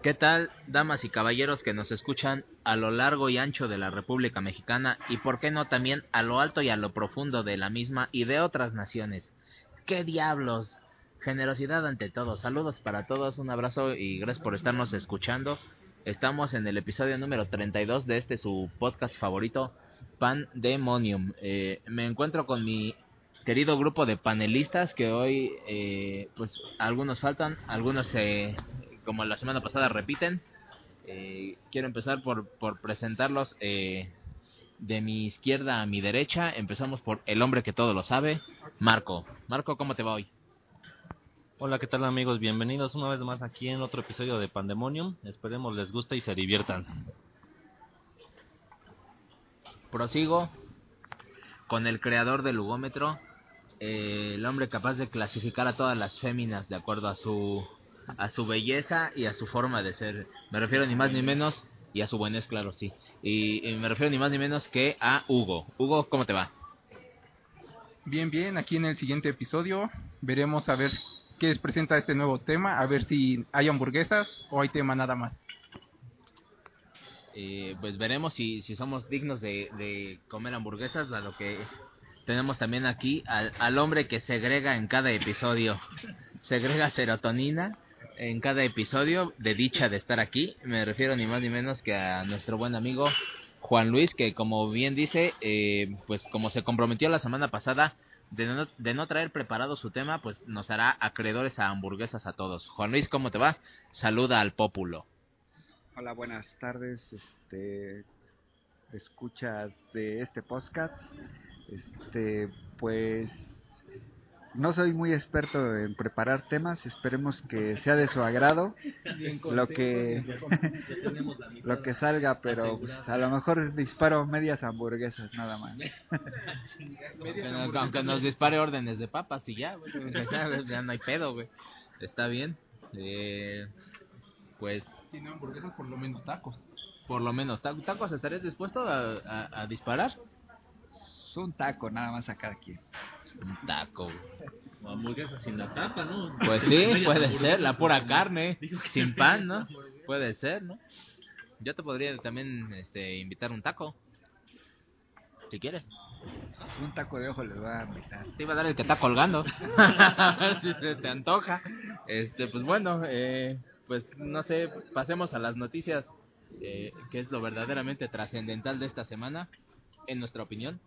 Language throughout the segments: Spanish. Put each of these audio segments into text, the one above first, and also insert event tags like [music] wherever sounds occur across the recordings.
¿Qué tal, damas y caballeros que nos escuchan a lo largo y ancho de la República Mexicana y por qué no también a lo alto y a lo profundo de la misma y de otras naciones? ¿Qué diablos? Generosidad ante todo. Saludos para todos, un abrazo y gracias por estarnos escuchando. Estamos en el episodio número 32 de este su podcast favorito, Pandemonium. Eh, me encuentro con mi querido grupo de panelistas que hoy, eh, pues algunos faltan, algunos se como la semana pasada repiten. Eh, quiero empezar por, por presentarlos eh, de mi izquierda a mi derecha. Empezamos por el hombre que todo lo sabe, Marco. Marco, ¿cómo te va hoy? Hola, ¿qué tal amigos? Bienvenidos una vez más aquí en otro episodio de Pandemonium. Esperemos les guste y se diviertan. Prosigo con el creador del lugómetro, eh, el hombre capaz de clasificar a todas las féminas de acuerdo a su a su belleza y a su forma de ser. Me refiero ni más ni menos, y a su buenés, claro, sí. Y, y me refiero ni más ni menos que a Hugo. Hugo, ¿cómo te va? Bien, bien, aquí en el siguiente episodio veremos a ver qué les presenta este nuevo tema, a ver si hay hamburguesas o hay tema nada más. Eh, pues veremos si, si somos dignos de, de comer hamburguesas, dado que tenemos también aquí al, al hombre que segrega en cada episodio. [laughs] Segrega serotonina en cada episodio de dicha de estar aquí. Me refiero ni más ni menos que a nuestro buen amigo Juan Luis, que como bien dice, eh, pues como se comprometió la semana pasada de no, de no traer preparado su tema, pues nos hará acreedores a hamburguesas a todos. Juan Luis, ¿cómo te va? Saluda al pópulo. Hola, buenas tardes, este, escuchas de este podcast. Este, pues no soy muy experto en preparar temas, esperemos que sea de su agrado [laughs] lo que lo que salga, pero pues, a lo mejor disparo medias hamburguesas nada más. [laughs] Aunque, aunque nos dispare órdenes de papas y ya, güey, ya, ya no hay pedo, güey. Está bien. Eh, pues Si no hamburguesas, por lo menos tacos. por lo menos, ¿ta- ¿tacos estarías dispuesto a, a, a disparar? Es un taco nada más a cada quien. Un taco, güey. O hamburguesas sin la tapa, ¿no? Pues sí, puede ser, la pura carne, sin pan, ¿no? [laughs] Puede ser, ¿no? Yo te podría también este, invitar un taco, si quieres. Un taco de ojo les va a invitar. Te iba a dar el que está colgando, [laughs] si se te antoja. Este, pues bueno, eh, pues no sé, pasemos a las noticias, eh, que es lo verdaderamente trascendental de esta semana, en nuestra opinión.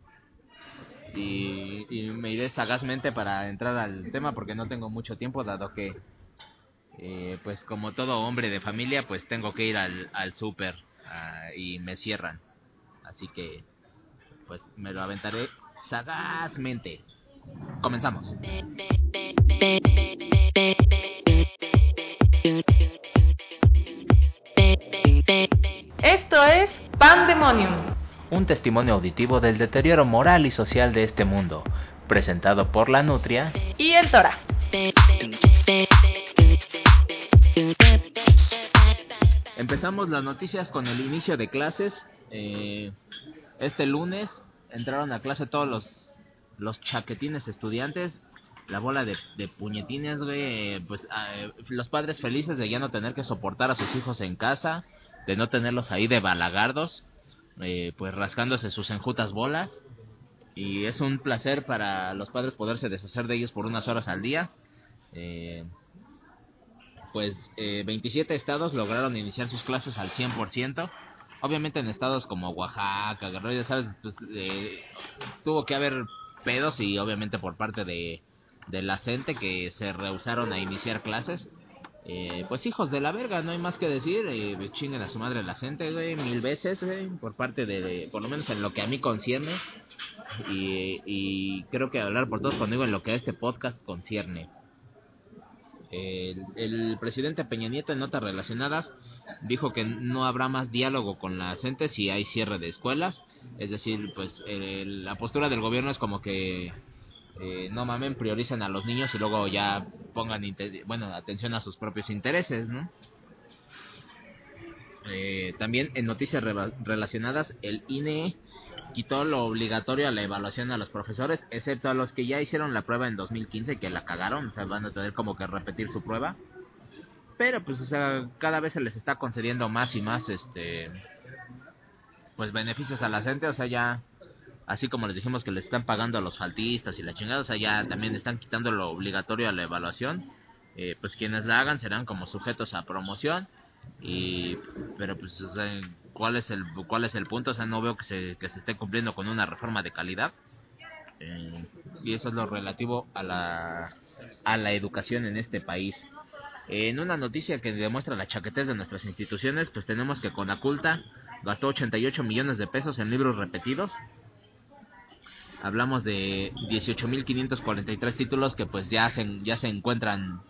Y, me iré sagazmente para entrar al tema porque no tengo mucho tiempo, dado que, eh, pues como todo hombre de familia, pues tengo que ir al, al súper ah, y me cierran. Así que, pues me lo aventaré sagazmente. Comenzamos. Esto es Pandemonium. Un testimonio auditivo del deterioro moral y social de este mundo, presentado por la Nutria. Y el Tora. Empezamos las noticias con el inicio de clases. Eh, este lunes entraron a clase todos los, los chaquetines estudiantes. La bola de, de puñetines, güey. Pues eh, los padres felices de ya no tener que soportar a sus hijos en casa. De no tenerlos ahí de balagardos. Eh, pues rascándose sus enjutas bolas. Y es un placer para los padres poderse deshacer de ellos por unas horas al día. Eh, pues eh, 27 estados lograron iniciar sus clases al 100%. Obviamente en estados como Oaxaca, Guerrero, ya sabes, pues, eh, tuvo que haber pedos y obviamente por parte de, de la gente que se rehusaron a iniciar clases. Eh, pues hijos de la verga, no hay más que decir. Eh, chinguen a su madre la gente, güey, mil veces, güey, por parte de, por lo menos en lo que a mí concierne. Y, y creo que hablar por todos conmigo en lo que a este podcast concierne. El, presidente Peña Nieto en notas relacionadas dijo que no habrá más diálogo con la gente si hay cierre de escuelas. Es decir, pues el- la postura del gobierno es como que eh, no mamen, prioricen a los niños y luego ya pongan bueno atención a sus propios intereses, ¿no? Eh, también en noticias reba- relacionadas, el INE quitó lo obligatorio a la evaluación a los profesores, excepto a los que ya hicieron la prueba en 2015 que la cagaron, o sea, van a tener como que repetir su prueba. Pero pues, o sea, cada vez se les está concediendo más y más, este, pues beneficios a la gente, o sea, ya, así como les dijimos que les están pagando a los faltistas y la chingada, o sea, ya también están quitando lo obligatorio a la evaluación. Eh, pues quienes la hagan serán como sujetos a promoción y pero pues cuál es el cuál es el punto o sea no veo que se que se esté cumpliendo con una reforma de calidad Eh, y eso es lo relativo a la a la educación en este país en una noticia que demuestra la chaquetez de nuestras instituciones pues tenemos que Conaculta gastó 88 millones de pesos en libros repetidos hablamos de 18.543 títulos que pues ya se ya se encuentran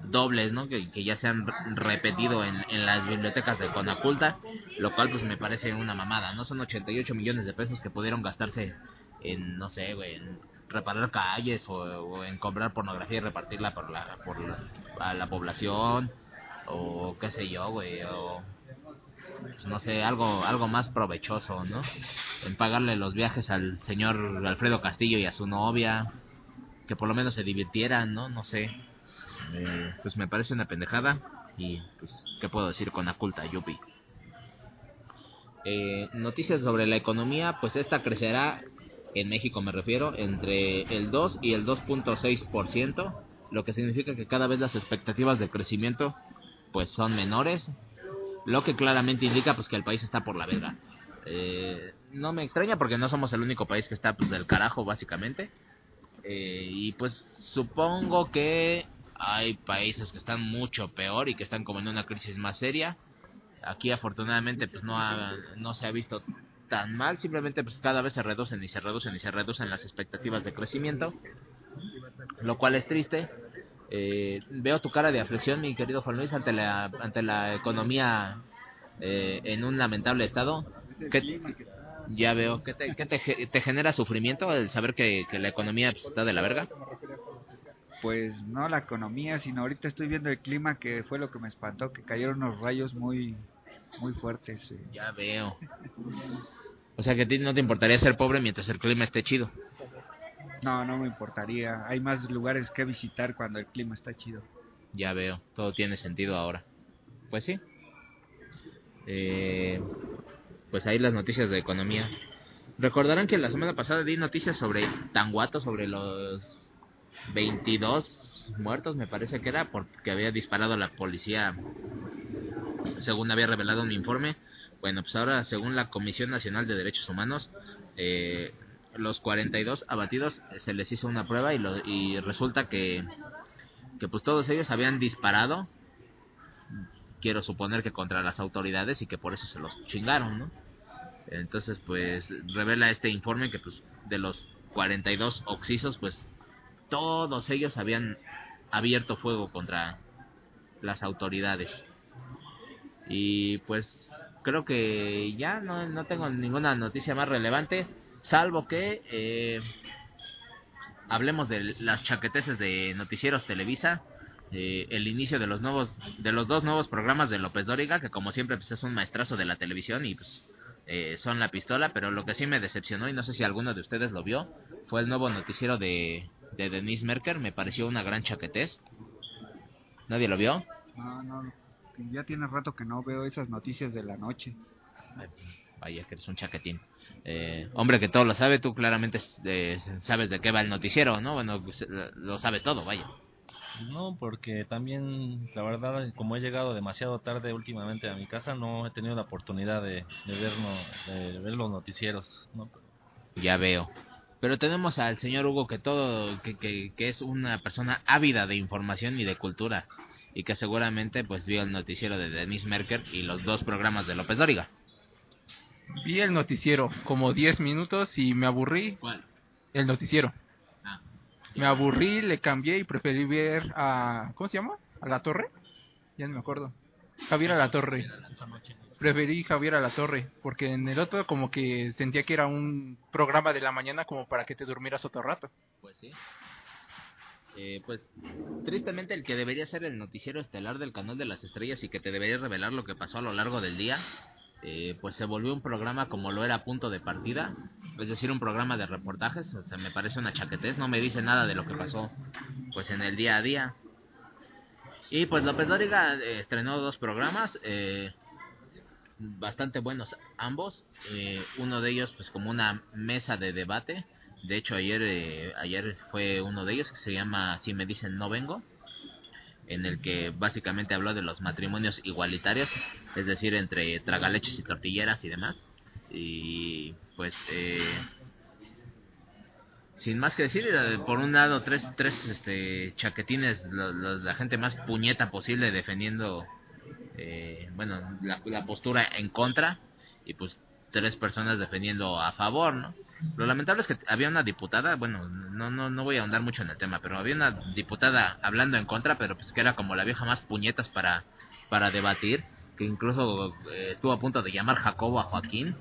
dobles, ¿no? Que, ya se han re- repetido en, en las bibliotecas de Conaculta, lo cual pues me parece una mamada, ¿no? Son 88 millones de pesos que pudieron gastarse en, no sé, güey, en reparar calles o, o en comprar pornografía y repartirla por la, por la, a la población o qué sé yo, güey, o no sé, algo algo más provechoso, ¿no? En pagarle los viajes al señor Alfredo Castillo y a su novia, que por lo menos se divirtieran, ¿no? No sé. Eh, pues me parece una pendejada y pues qué puedo decir con la culta yupi eh, noticias sobre la economía pues esta crecerá en México me refiero entre el 2 y el 2.6 lo que significa que cada vez las expectativas de crecimiento pues son menores lo que claramente indica pues que el país está por la verga Eh, no me extraña porque no somos el único país que está pues del carajo básicamente eh, y pues supongo que hay países que están mucho peor y que están como en una crisis más seria. Aquí afortunadamente pues no, ha- no se ha visto tan mal, simplemente pues cada vez se reducen y se reducen y se reducen las expectativas de crecimiento, lo cual es triste. Eh, veo tu cara de aflicción, mi querido Juan Luis, ante la, ante la economía eh, en un lamentable estado. ¿Qué, ya veo, ¿qué, te, qué te, te genera sufrimiento el saber que, que la economía pues, está de la verga? Pues no la economía, sino ahorita estoy viendo el clima que fue lo que me espantó, que cayeron unos rayos muy muy fuertes. eh. Ya veo. O sea que a ti no te importaría ser pobre mientras el clima esté chido. No, no me importaría. Hay más lugares que visitar cuando el clima está chido. Ya veo, todo tiene sentido ahora. Pues sí. Eh, pues ahí las noticias de economía. Recordarán que la semana pasada di noticias sobre Tanguato, sobre los 22 muertos, me parece que era, porque había disparado la policía, según había revelado un informe. Bueno, pues ahora, según la Comisión Nacional de Derechos Humanos, eh, los 42 abatidos eh, se les hizo una prueba y, lo, y resulta que, que pues todos ellos habían disparado quiero suponer que contra las autoridades y que por eso se los chingaron, ¿no? Entonces, pues revela este informe que pues de los 42 oxisos, pues todos ellos habían abierto fuego contra las autoridades. Y pues creo que ya no, no tengo ninguna noticia más relevante, salvo que eh, hablemos de las chaqueteces de noticieros Televisa eh, el inicio de los nuevos de los dos nuevos programas de López Dóriga que como siempre pues es un maestrazo de la televisión y pues eh, son la pistola pero lo que sí me decepcionó y no sé si alguno de ustedes lo vio fue el nuevo noticiero de, de Denise Merker me pareció una gran chaquetez. Nadie lo vio No, no, ya tiene rato que no veo esas noticias de la noche. Ay, vaya que eres un chaquetín Eh, hombre que todo lo sabe tú claramente eh, sabes de qué va el noticiero no bueno pues, lo- lo sabes todo vaya No, porque también, la verdad, como he llegado demasiado tarde últimamente a mi casa, no he tenido la oportunidad de, de, ver, no- de ver los noticieros. ¿no? Ya veo. Pero tenemos al señor Hugo que todo, que, que, que es una persona ávida de información y de cultura. Y que seguramente pues vio el noticiero de Denise Merker y los dos programas de López Dóriga. Vi el noticiero como 10 minutos y me aburrí. ¿Cuál? El noticiero. Ah, Me aburrí, le cambié y preferí ver a... ¿Cómo se llama? ¿A la torre? Ya no me acuerdo. Javier a la torre. Preferí Javier a la torre, porque en el otro como que sentía que era un programa de la mañana como para que te durmieras otro rato. Pues sí. Eh, pues tristemente el que debería ser el noticiero estelar del canal de las estrellas y que te debería revelar lo que pasó a lo largo del día, eh, pues se volvió un programa como lo era punto de partida, es decir, un programa de reportajes, o sea, me parece una chaquetez, no me dice nada de lo que pasó pues en el día a día. Y pues López Dóriga eh, estrenó dos programas, eh, bastante buenos ambos, eh, uno de ellos pues como una mesa de debate, de hecho ayer eh, ayer fue uno de ellos que se llama Si me dicen no vengo, en el que básicamente habló de los matrimonios igualitarios, es decir, entre tragaleches y tortilleras y demás. Y pues eh, sin más que decir, eh, por un lado tres tres este chaquetines, lo- la gente más puñeta posible defendiendo eh, bueno, la, la postura en contra y pues tres personas defendiendo a favor, ¿no? Lo lamentable es que había una diputada, bueno, no no no voy a ahondar mucho en el tema, pero había una diputada hablando en contra, pero pues que era como la vieja más puñetas para para debatir, que incluso eh, estuvo a punto de llamar Jacobo a Joaquín.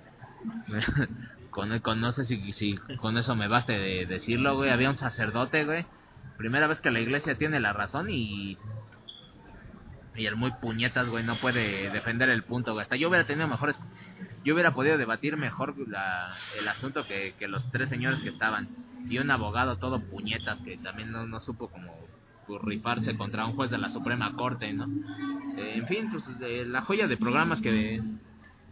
[laughs] con, con no sé si, si con eso me baste de decirlo, güey, había un sacerdote, güey. Primera vez que la iglesia tiene la razón y y el muy puñetas, güey, no puede defender el punto, güey. Hasta yo hubiera tenido mejores... Yo hubiera podido debatir mejor la, el asunto que, que los tres señores que estaban. Y un abogado todo puñetas que también no, no supo como rifarse contra un juez de la Suprema Corte, ¿no? Eh, en fin, pues eh, la joya de programas que,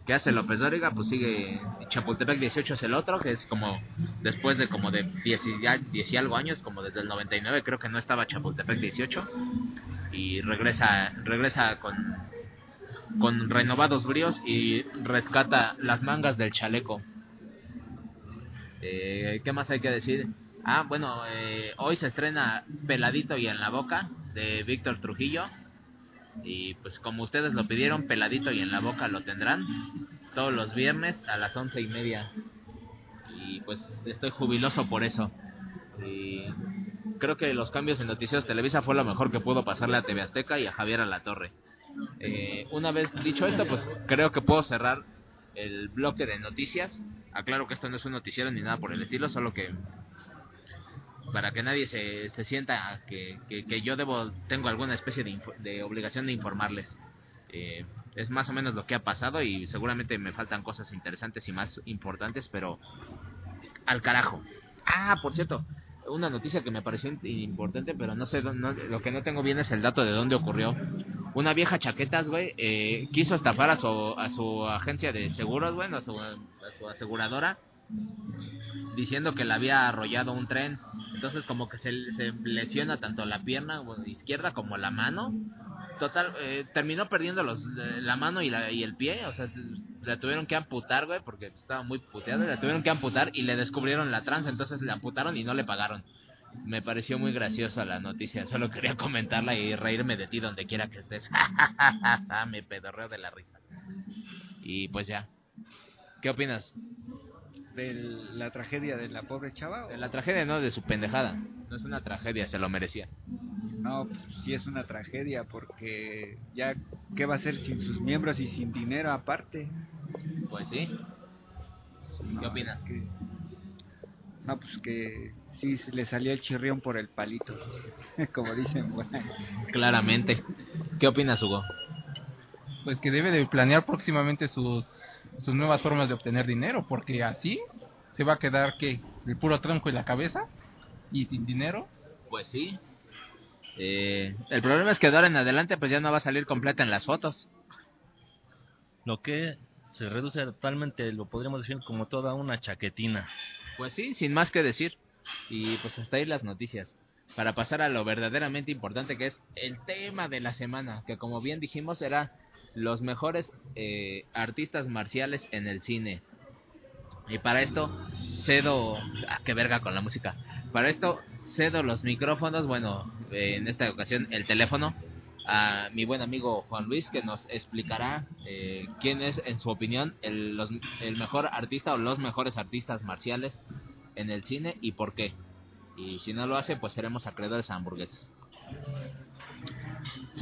que hace López Dóriga, pues sigue Chapultepec 18 es el otro, que es como después de como de 10 y, ya 10 y algo años, como desde el 99 creo que no estaba Chapultepec 18 y regresa regresa con con renovados bríos y rescata las mangas del chaleco. Eh, ¿Qué más hay que decir? Ah, bueno, eh, hoy se estrena Peladito y en la boca de Víctor Trujillo. Y pues como ustedes lo pidieron, Peladito y en la boca lo tendrán todos los viernes a las once y media. Y pues estoy jubiloso por eso. Y creo que los cambios en Noticieros Televisa fue lo mejor que pudo pasarle a TV Azteca y a Javier a la Torre. Eh, una vez dicho esto, pues creo que puedo cerrar el bloque de noticias. Aclaro que esto no es un noticiero ni nada por el estilo, solo que para que nadie se, se sienta que, que, que yo debo tengo alguna especie de, de obligación de informarles. Eh, es más o menos lo que ha pasado y seguramente me faltan cosas interesantes y más importantes, pero al carajo. Ah, por cierto, una noticia que me pareció importante, pero no sé, no- lo que no tengo bien es el dato de dónde ocurrió. Una vieja chaquetas, güey, eh, quiso estafar a su, a su agencia de seguros, güey, a su aseguradora, diciendo que le había arrollado un tren. Entonces como que se, se lesiona tanto la pierna izquierda como la mano. Total, eh, terminó perdiendo los, la mano y, la, y el pie, o sea, se- la tuvieron que amputar, güey, porque estaba muy puteada, la tuvieron que amputar y le descubrieron la tranza, entonces le amputaron y no le pagaron. Me pareció muy graciosa la noticia, solo quería comentarla y reírme de ti donde quiera que estés. [laughs] Me pedorreo de la risa. Y pues ya. ¿Qué opinas? De la tragedia de la pobre chava. o- De la tragedia, no, de su pendejada. No es una tragedia, se lo merecía. No, pues sí es una tragedia porque ya, ¿qué va a hacer sin sus miembros y sin dinero aparte? Pues sí. ¿Qué opinas? Que- no, pues que sí se le salió el chirrión por el palito, [laughs] como dicen. ahí. Claramente. ¿Qué opinas, Hugo? Pues que debe de planear próximamente sus, sus nuevas formas de obtener dinero, porque así se va a quedar que el puro tronco y la cabeza y sin dinero. Pues sí. Eh, el problema es que de ahora en adelante pues ya no va a salir completa en las fotos. Lo que se reduce totalmente, lo podríamos decir como toda una chaquetina. Pues sí, sin más que decir. Y pues hasta ahí las noticias. Para pasar a lo verdaderamente importante que es el tema de la semana, que como bien dijimos era los mejores eh, artistas marciales en el cine. Y para esto cedo... Ah, qué verga con la música. Para esto cedo los micrófonos, bueno, eh, en esta ocasión el teléfono, a mi buen amigo Juan Luis, que nos explicará eh, quién es, en su opinión, el, mejor artista o los mejores artistas marciales en el cine y por qué. Y si no lo hace, pues seremos acreedores a hamburguesas.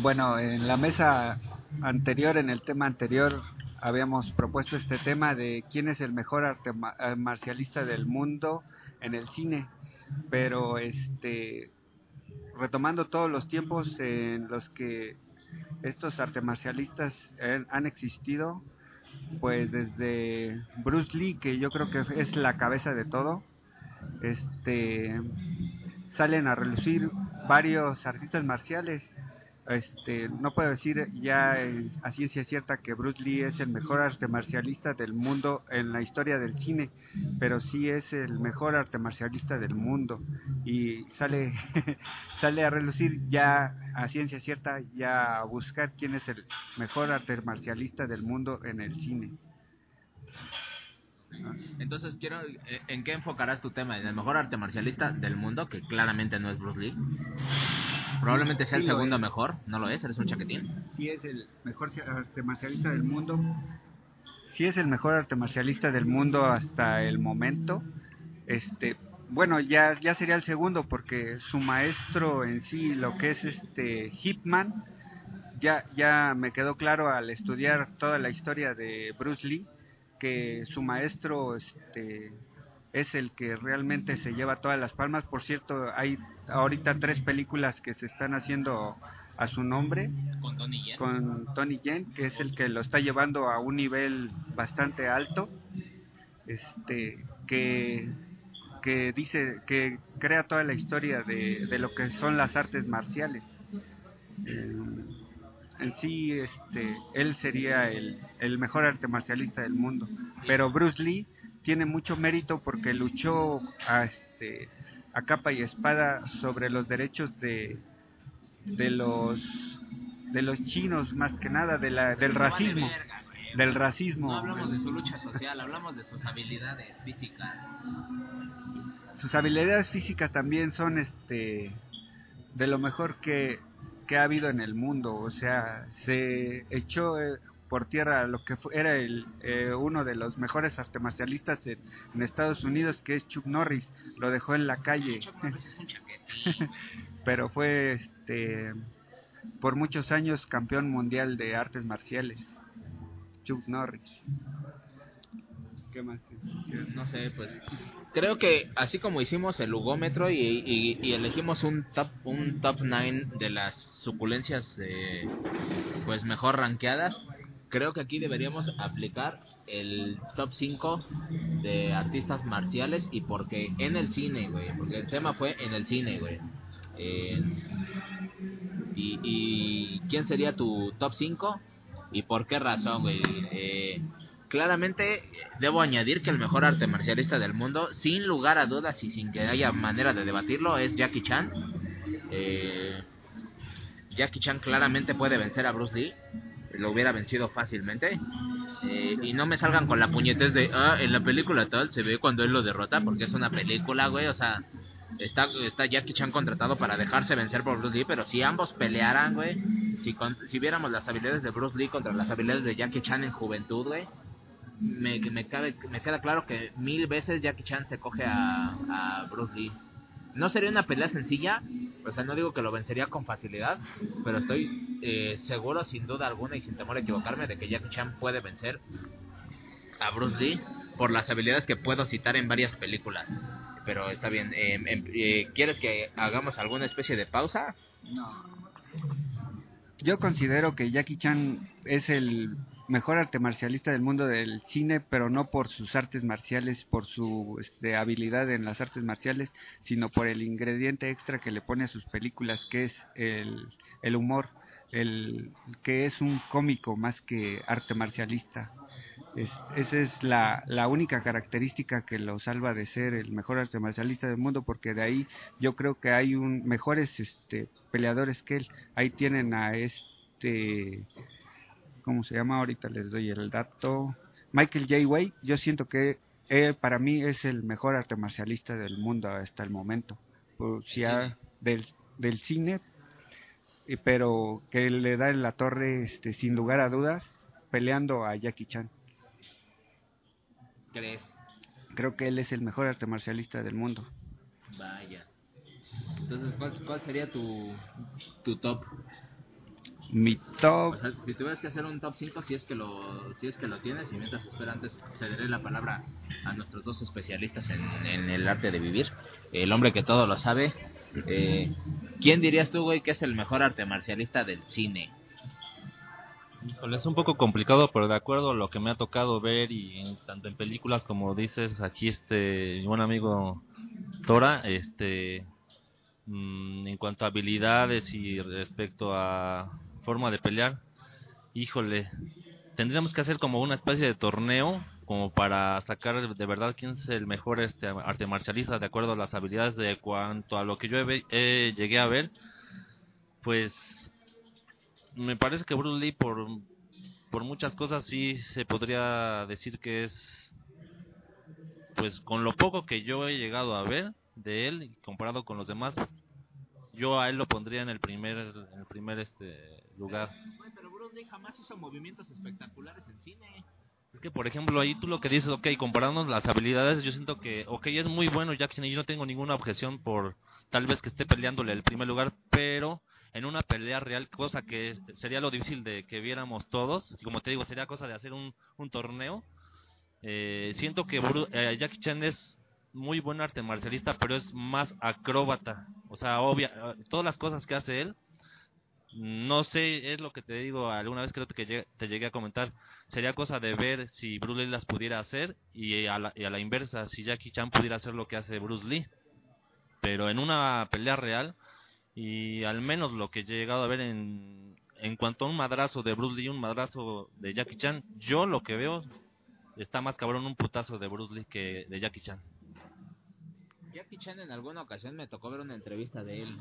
Bueno, en la mesa anterior, en el tema anterior, habíamos propuesto este tema de quién es el mejor arte eh, marcialista del mundo en el cine, pero este retomando todos los tiempos en los que estos artes marcialistas han existido, pues desde Bruce Lee, que yo creo que es la cabeza de todo, este salen a relucir varios artistas marciales. Este, no puedo decir ya eh, a ciencia cierta que Bruce Lee es el mejor arte marcialista del mundo en la historia del cine, pero sí es el mejor arte marcialista del mundo y sale [laughs] sale a relucir ya a ciencia cierta ya a buscar quién es el mejor arte marcialista del mundo en el cine. Entonces, quiero, eh, ¿en qué enfocarás tu tema? ¿En el mejor arte marcialista del mundo, que claramente no es Bruce Lee? Probablemente sea el Sí segundo es. mejor, ¿no lo es? ¿Eres un chaquetín? sí es el mejor arte marcialista del mundo. Sí es el mejor arte marcialista del mundo hasta el momento. Este, bueno, ya ya sería el segundo porque su maestro en sí, lo que es este Hipman, ya ya me quedó claro al estudiar toda la historia de Bruce Lee que su maestro este es el que realmente se lleva todas las palmas. Por cierto, hay ahorita tres películas que se están haciendo a su nombre Con Tony Yen. con Tony Yen, que es el que lo está llevando a un nivel bastante alto, este, que, que dice, que crea toda la historia de, de lo que son las artes marciales. Eh, en sí, este, él sería el, el mejor arte marcialista del mundo, pero Bruce Lee tiene mucho mérito porque luchó a, este, a capa y espada sobre los derechos de, de los de los chinos más que nada de la, del racismo del racismo No hablamos de su lucha social, hablamos de sus habilidades físicas. sus habilidades físicas también son este de lo mejor que, que ha habido en el mundo o sea se echó eh, por tierra lo que fue- era el eh, uno de los mejores artes marcialistas en, en Estados Unidos que es Chuck Norris lo dejó en la calle. [laughs] Pero fue este por muchos años campeón mundial de artes marciales Chuck Norris ¿Qué más? No sé, pues creo que así como hicimos el lugómetro y, y- elegimos un top un top 9 de las suculencias eh, pues mejor rankeadas, creo que aquí deberíamos aplicar el top 5 de artistas marciales y porque en el cine, güey, porque el tema fue en el cine, güey. Eh, y, y quién sería tu top 5 y por qué razón, güey. Eh, claramente debo añadir que el mejor arte marcialista del mundo, sin lugar a dudas y sin que haya manera de debatirlo, es Jackie Chan. Eh, Jackie Chan claramente puede vencer a Bruce Lee, lo hubiera vencido fácilmente. Eh, y no me salgan con la puñetez de, ah, en la película tal se ve cuando él lo derrota, porque es una película, güey, o sea, está, Jackie Chan contratado para dejarse vencer por Bruce Lee, pero si ambos pelearan, güey, si, con- si viéramos las habilidades de Bruce Lee contra las habilidades de Jackie Chan en juventud, güey, me, que me, cabe- me queda claro que mil veces Jackie Chan se coge a, a Bruce Lee. No sería una pelea sencilla, o sea, no digo que lo vencería con facilidad, pero estoy eh, seguro, sin duda alguna y sin temor a equivocarme, de que Jackie Chan puede vencer a Bruce Lee por las habilidades que puedo citar en varias películas. Pero está bien, eh, eh, ¿quieres que hagamos alguna especie de pausa? Yo considero que Jackie Chan es el mejor arte marcialista del mundo del cine, pero no por sus artes marciales, por su este, habilidad en las artes marciales, sino por el ingrediente extra que le pone a sus películas, que es el, el humor, el que es un cómico más que arte marcialista. Es, esa es la, la única característica que lo salva de ser el mejor arte marcialista del mundo, porque de ahí yo creo que hay un, mejores este, peleadores que él. Ahí tienen a este, ¿cómo se llama? Ahorita les doy el dato. Michael J. Way, yo siento que él para mí es el mejor arte marcialista del mundo hasta el momento. O sea, del, del cine, pero que le da en la torre, este, sin lugar a dudas, peleando a Jackie Chan. ¿Crees? Creo que él es el mejor arte marcialista del mundo. Vaya. Entonces, ¿cuál, cuál sería tu, tu top? Mi top, O sea, si tuvieras que hacer un top 5, si es que lo, si es que lo tienes, y mientras espera, antes cederé la palabra a nuestros dos especialistas en, en el arte de vivir. El hombre que todo lo sabe. Eh, ¿Quién dirías tú, güey, que es el mejor arte marcialista del cine? Híjole, es un poco complicado, pero de acuerdo a lo que me ha tocado ver y en, tanto en películas como dices aquí este mi buen amigo Tora, este mm, en cuanto a habilidades y respecto a forma de pelear, híjole, tendríamos que hacer como una especie de torneo como para sacar de verdad quién es el mejor este arte marcialista de acuerdo a las habilidades de cuanto a lo que yo he eh, llegué a ver, pues me parece que Bruce Lee por por muchas cosas sí se podría decir que es pues con lo poco que yo he llegado a ver de él comparado con los demás yo a él lo pondría en el primer en el primer este lugar pero Bruce jamás hizo movimientos espectaculares en cine. es que por ejemplo ahí tú lo que dices ok comparándonos las habilidades yo siento que ok es muy bueno Jackson y yo no tengo ninguna objeción por tal vez que esté peleándole el primer lugar pero en una pelea real, cosa que sería lo difícil de que viéramos todos, y como te digo, sería cosa de hacer un, torneo. Eh, siento que Bru- eh, Jackie Chan es muy buen arte marcialista, pero es más acróbata. O sea, obvia, eh, todas las cosas que hace él, no sé, es lo que te digo, alguna vez creo que te llegué a comentar, sería cosa de ver si Bruce Lee las pudiera hacer y a la, y a la inversa, si Jackie Chan pudiera hacer lo que hace Bruce Lee. Pero en una pelea real, y al menos lo que he llegado a ver en, en cuanto a un madrazo de Bruce Lee, un madrazo de Jackie Chan, yo lo que veo está más cabrón un putazo de Bruce Lee que de Jackie Chan. Jackie Chan en alguna ocasión me tocó ver una entrevista de él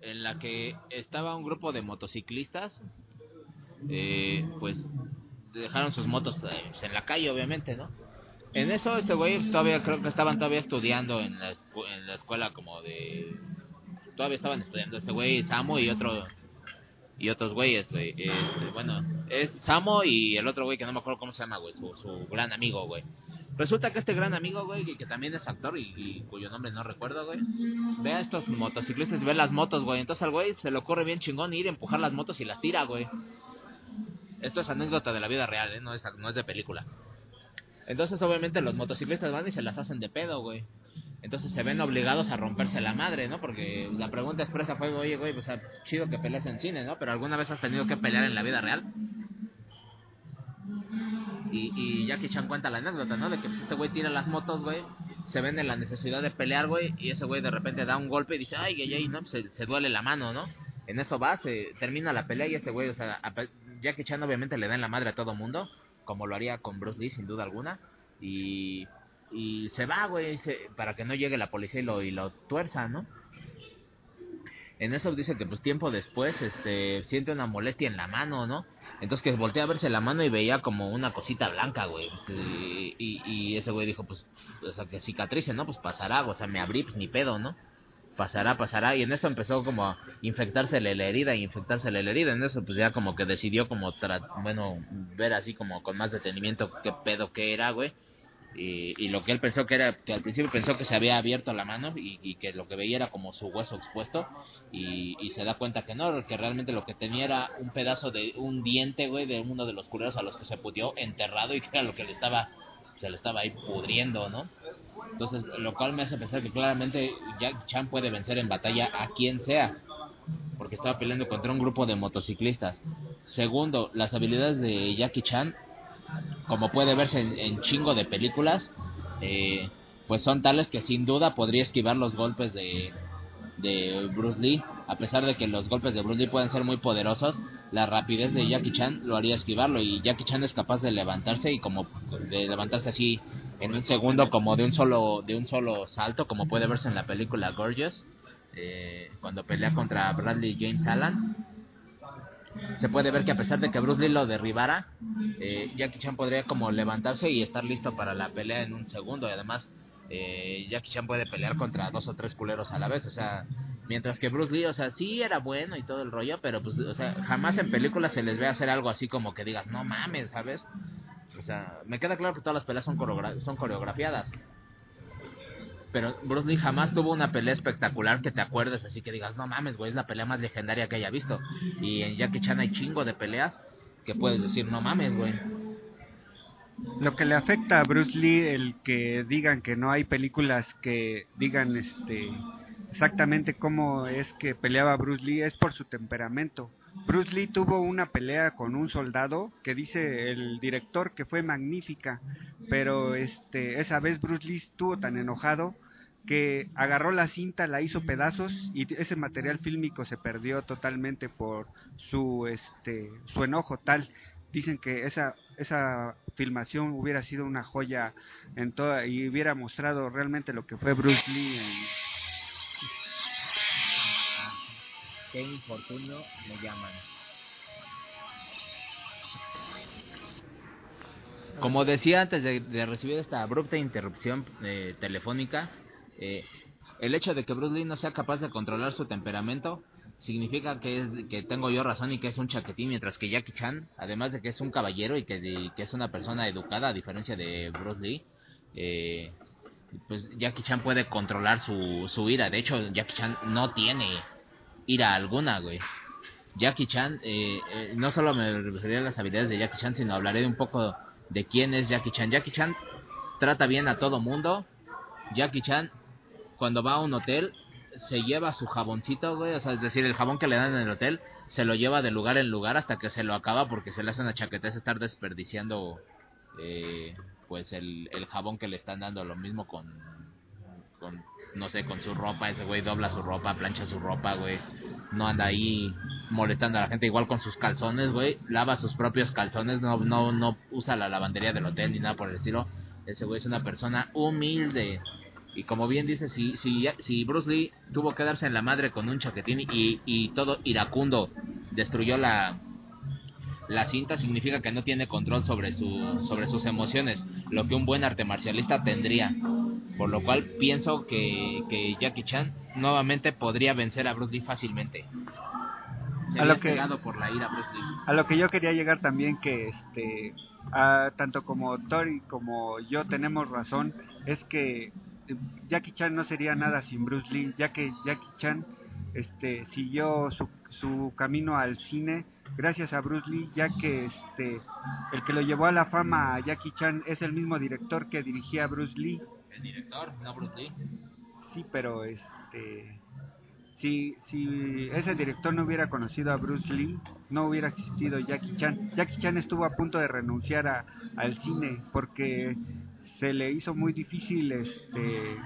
en la que estaba un grupo de motociclistas, eh, pues dejaron sus motos eh, pues, en la calle, obviamente, ¿no? En eso este güey pues, todavía creo que estaban todavía estudiando en la, en la escuela como de todavía estaban estudiando este güey Samo y otro y otros güeyes, güey. Este, bueno, es Samo y el otro güey que no me acuerdo cómo se llama, güey, su, su gran amigo, güey. Resulta que este gran amigo, güey, que, también es actor y, y cuyo nombre no recuerdo, güey, ve a estos motociclistas y ve las motos, güey. Entonces al güey se le ocurre bien chingón ir a empujar las motos y las tira, güey. Esto es anécdota de la vida real, ¿eh? No es, no es de película. Entonces obviamente los motociclistas van y se las hacen de pedo, güey. Entonces se ven obligados a romperse la madre, ¿no? Porque la pregunta expresa fue, oye, güey, pues ah, chido que peleas en cine, ¿no? Pero ¿alguna vez has tenido que pelear en la vida real? Y, y Jackie Chan cuenta la anécdota, ¿no? De que pues, este güey tira las motos, güey, se ven en la necesidad de pelear, güey, y ese güey de repente da un golpe y dice, ay, ay, no, Pues, se, se duele la mano, ¿no? En eso va, se termina la pelea y este güey, o sea, a Jackie Chan obviamente le da en la madre a todo mundo, como lo haría con Bruce Lee, sin duda alguna, y, y se va, güey, para que no llegue la policía y lo, y lo tuerza, ¿no? En eso dice que pues tiempo después, este, siente una molestia en la mano, ¿no? Entonces que voltea a verse la mano y veía como una cosita blanca, güey. y, y, y ese güey dijo, pues, o sea, que cicatrice, ¿no? Pues pasará, o sea, me abrí, pues ni pedo, ¿no? Pasará, pasará. Y en eso empezó como a infectársele la herida y infectársele la herida. En eso pues ya como que decidió como, tra- bueno, ver así como con más detenimiento qué pedo que era, güey. Y, lo que él pensó que era, que al principio pensó que se había abierto la mano y, que lo que veía era como su hueso expuesto y, se da cuenta que no, que realmente lo que tenía era un pedazo de un diente, güey, de uno de los culeros a los que se putió enterrado y que era lo que le estaba, se le estaba ahí pudriendo, ¿no? Entonces, lo cual me hace pensar que claramente Jack Chan puede vencer en batalla a quien sea, porque estaba peleando contra un grupo de motociclistas. Segundo, las habilidades de Jackie Chan, como puede verse en, chingo de películas, eh, pues son tales que sin duda podría esquivar los golpes de, de Bruce Lee. A pesar de que los golpes de Bruce Lee pueden ser muy poderosos, la rapidez de Jackie Chan lo haría esquivarlo. Y Jackie Chan es capaz de levantarse y como de levantarse así en un segundo, como de un solo, de un solo salto, como puede verse en la película Gorgeous, eh, cuando pelea contra Bradley James Allen. Se puede ver que a pesar de que Bruce Lee lo derribara, eh, Jackie Chan podría como levantarse y estar listo para la pelea en un segundo. Y además, eh, Jackie Chan puede pelear contra dos o tres culeros a la vez. O sea, mientras que Bruce Lee, o sea, sí era bueno y todo el rollo, pero pues, o sea, jamás en películas se les ve hacer algo así como que digas, no mames, ¿sabes? O sea, me queda claro que todas las peleas son, coreogra- son coreografiadas. Pero Bruce Lee jamás tuvo una pelea espectacular que te acuerdes, así que digas, no mames, güey, es la pelea más legendaria que haya visto. Y en Jackie Chan hay chingo de peleas que puedes decir, no mames, güey. Lo que le afecta a Bruce Lee, el que digan que no hay películas que digan este exactamente cómo es que peleaba Bruce Lee, es por su temperamento. Bruce Lee tuvo una pelea con un soldado que dice el director que fue magnífica, pero este esa vez Bruce Lee estuvo tan enojado que agarró la cinta, la hizo pedazos y ese material fílmico se perdió totalmente por su este su enojo tal. Dicen que esa esa filmación hubiera sido una joya en toda y hubiera mostrado realmente lo que fue Bruce Lee en, Qué infortunio me llaman. Como decía antes de, de recibir esta abrupta interrupción eh, telefónica, eh, el hecho de que Bruce Lee no sea capaz de controlar su temperamento significa que, es, que tengo yo razón y que es un chaquetín, mientras que Jackie Chan, además de que es un caballero y que, que es una persona educada, a diferencia de Bruce Lee, eh, pues Jackie Chan puede controlar su, su ira. De hecho, Jackie Chan no tiene ira alguna, güey. Jackie Chan, eh, eh, no solo me referiré a las habilidades de Jackie Chan, sino hablaré un poco de quién es Jackie Chan. Jackie Chan trata bien a todo mundo. Jackie Chan, cuando va a un hotel, se lleva su jaboncito, güey, o sea, es decir, el jabón que le dan en el hotel, se lo lleva de lugar en lugar hasta que se lo acaba porque se le hace una chaquetez estar desperdiciando, eh, pues, el, el jabón que le están dando, lo mismo con, con, no sé, con su ropa, ese güey dobla su ropa, plancha su ropa, güey, no anda ahí molestando a la gente, igual con sus calzones, güey, lava sus propios calzones, no, no, no usa la lavandería del hotel ni nada por el estilo, ese güey es una persona humilde, y como bien dice, si, si, si Bruce Lee tuvo que darse en la madre con un chaquetín y, y todo iracundo destruyó la, la cinta, significa que no tiene control sobre, su, sobre sus emociones, lo que un buen arte marcialista tendría. Por lo cual pienso que, que Jackie Chan nuevamente podría vencer a Bruce Lee fácilmente. Sería lo que- por la ira Bruce Lee. a lo que yo quería llegar también que este ah, tanto como Tori como yo tenemos razón es que Jackie Chan no sería nada sin Bruce Lee ya que Jackie Chan este siguió su, su camino al cine gracias a Bruce Lee ya que este el que lo llevó a la fama a Jackie Chan es el mismo director que dirigía a Bruce Lee El director, no Bruce Lee. Sí, pero este si si ese director no hubiera conocido a Bruce Lee, no hubiera existido Jackie Chan. Jackie Chan estuvo a punto de renunciar a, al cine porque se le hizo muy difícil este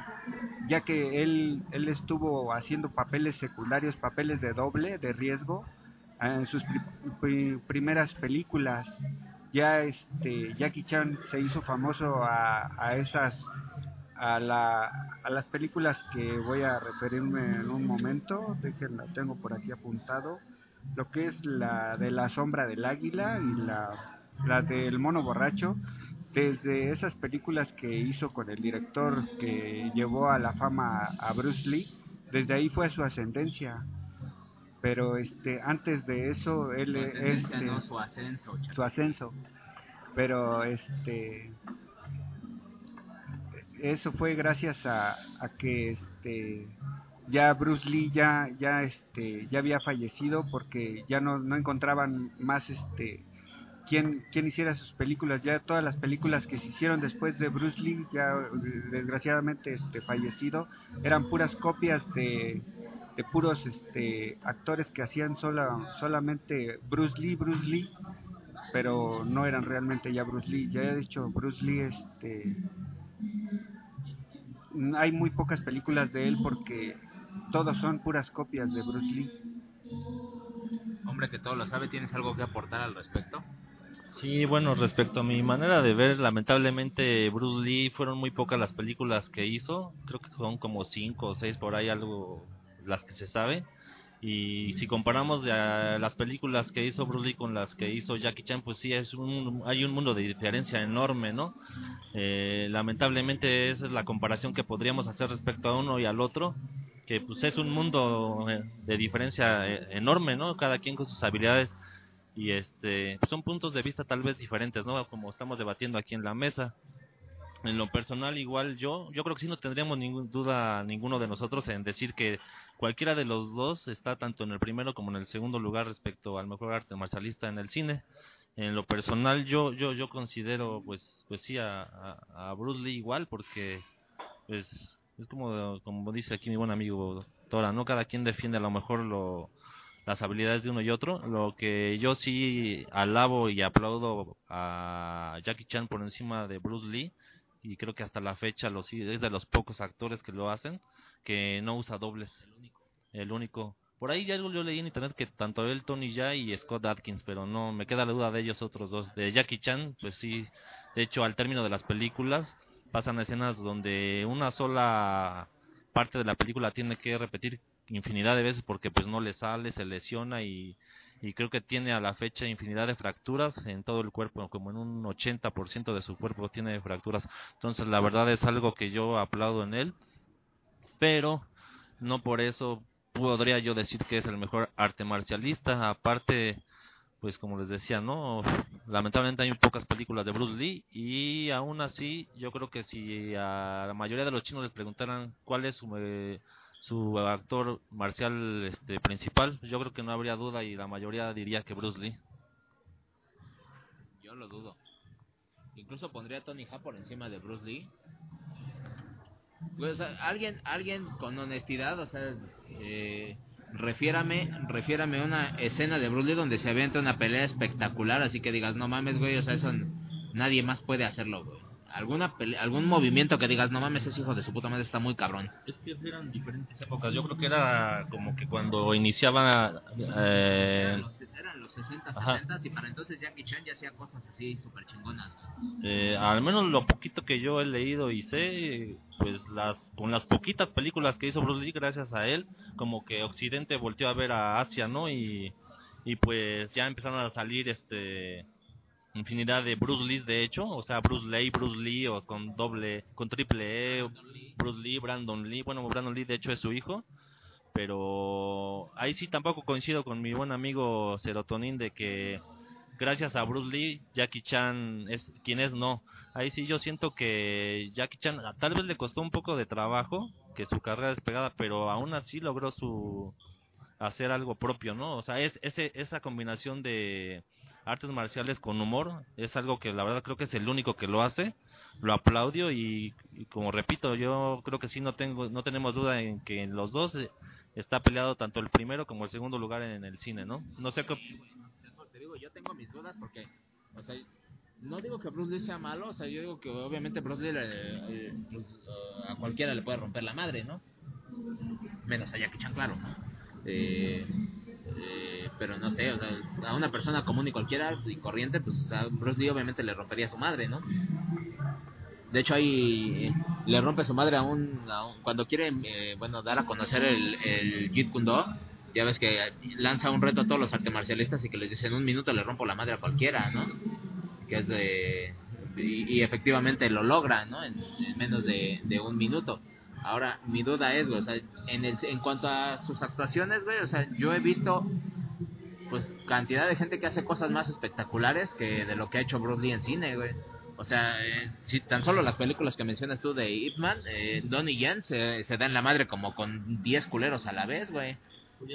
ya que él él estuvo haciendo papeles secundarios, papeles de doble, de riesgo en sus pri- pri- primeras películas. Ya este Jackie Chan se hizo famoso a, a esas a, la, a las películas que voy a referirme en un momento, déjenla, tengo por aquí apuntado, lo que es la de la sombra del águila y la, la del mono borracho, desde esas películas que hizo con el director que llevó a la fama a Bruce Lee, desde ahí fue su ascendencia. Pero este antes de eso él Su este, no su ascenso, chaval. su ascenso. Pero este eso fue gracias a, a que este ya Bruce Lee ya ya este ya había fallecido porque ya no, no encontraban más este quién, quién hiciera sus películas ya todas las películas que se hicieron después de Bruce Lee ya desgraciadamente este fallecido eran puras copias de de puros este actores que hacían sola, solamente Bruce Lee Bruce Lee pero no eran realmente ya Bruce Lee ya he dicho Bruce Lee este hay muy pocas películas de él porque todos son puras copias de Bruce Lee. Hombre que todo lo sabe, ¿tienes algo que aportar al respecto? Sí, bueno, respecto a mi manera de ver, lamentablemente Bruce Lee fueron muy pocas las películas que hizo, creo que son como cinco o seis por ahí algo las que se sabe. Y si comparamos las películas que hizo Bruce Lee con las que hizo Jackie Chan, pues sí, es un, hay un mundo de diferencia enorme, ¿no? Eh, lamentablemente esa es la comparación que podríamos hacer respecto a uno y al otro, que pues es un mundo eh, de diferencia eh, enorme, ¿no? Cada quien con sus habilidades y este son puntos de vista tal vez diferentes, ¿no? Como estamos debatiendo aquí en la mesa. En lo personal, igual yo, yo creo que sí no tendríamos ninguna duda ninguno de nosotros en decir que cualquiera de los dos está tanto en el primero como en el segundo lugar respecto al mejor arte marcialista en el cine. En lo personal, yo, yo, yo considero, pues, pues sí a, a, Bruce Lee igual, porque, pues, es como, como dice aquí mi buen amigo Tora, ¿no? Cada quien defiende a lo mejor lo, las habilidades de uno y otro. Lo que yo sí alabo y aplaudo a Jackie Chan por encima de Bruce Lee, y creo que hasta la fecha lo sí, es de los pocos actores que lo hacen, que no usa dobles. El único. El único. Por ahí ya yo leí en internet que tanto él, Tony Jaa y Scott Atkins, pero no me queda la duda de ellos otros dos. De Jackie Chan, pues sí, de hecho al término de las películas pasan escenas donde una sola parte de la película tiene que repetir infinidad de veces porque pues no le sale, se lesiona y, y creo que tiene a la fecha infinidad de fracturas en todo el cuerpo, como en un 80% de su cuerpo tiene fracturas. Entonces la verdad es algo que yo aplaudo en él, pero no por eso podría yo decir que es el mejor arte marcialista, aparte pues como les decía, ¿no? Lamentablemente hay pocas películas de Bruce Lee y aún así yo creo que si a la mayoría de los chinos les preguntaran cuál es su, su actor marcial este, principal, yo creo que no habría duda y la mayoría diría que Bruce Lee. Yo lo dudo. Incluso pondría a Tony Jaa por encima de Bruce Lee. Pues, alguien, alguien con honestidad, o sea, eh, refiérame, refiérame una escena de Bruce Lee donde se avienta una pelea espectacular, así que digas, no mames, güey, o sea, eso nadie más puede hacerlo, güey. Alguna algún movimiento que digas, no mames, ese hijo de su puta madre está muy cabrón. Es que eran diferentes épocas. Yo creo que era como que cuando iniciaba. Eh... Eran, los, eran los 60, 70 y para entonces Jackie Chan ya hacía cosas así súper chingonas. Eh, al menos lo poquito que yo he leído y sé, pues las con las poquitas películas que hizo Bruce Lee, gracias a él, como que Occidente volteó a ver a Asia, ¿no? Y, y pues ya empezaron a salir este infinidad de Bruce Lee de hecho, o sea, Bruce Lee, Bruce Lee o con doble, con triple E, Bruce Lee, Brandon Lee, bueno, Brandon Lee de hecho es su hijo, pero ahí sí tampoco coincido con mi buen amigo Serotonin de que gracias a Bruce Lee, Jackie Chan es quien es, no. Ahí sí yo siento que Jackie Chan tal vez le costó un poco de trabajo, que su carrera despegada, pero aún así logró su hacer algo propio, ¿no? O sea, es ese, esa combinación de artes marciales con humor es algo que la verdad creo que es el único que lo hace lo aplaudio y, como repito yo creo que sí no tengo no tenemos duda en que en los dos eh, está peleado tanto el primero como el segundo lugar en el cine no no sé qué te digo yo tengo mis dudas porque o sea no digo que Bruce Lee sea malo o sea yo digo que obviamente Bruce Lee eh, uh, a cualquiera le puede romper la madre no menos a Jackie Chan claro eh, eh, pero no sé, o sea, a una persona común y cualquiera y corriente, pues a Bruce Lee obviamente le rompería a su madre, ¿no? De hecho, ahí le rompe su madre a un, cuando quiere, eh, bueno, dar a conocer el, el Jeet Kune Do, ya ves que lanza un reto a todos los artes marcialistas y que les dice en un minuto le rompo la madre a cualquiera, ¿no? Que es de... Y, efectivamente lo logra, ¿no? En, en menos de un minuto. Ahora, mi duda es, güey, o sea, en, el, en cuanto a sus actuaciones, güey, o sea, yo he visto, pues, cantidad de gente que hace cosas más espectaculares que de lo que ha hecho Bruce Lee en cine, güey. O sea, eh, si tan solo las películas que mencionas tú de Ip Man, eh, Donnie Yen se, se dan la madre como con 10 culeros a la vez, güey.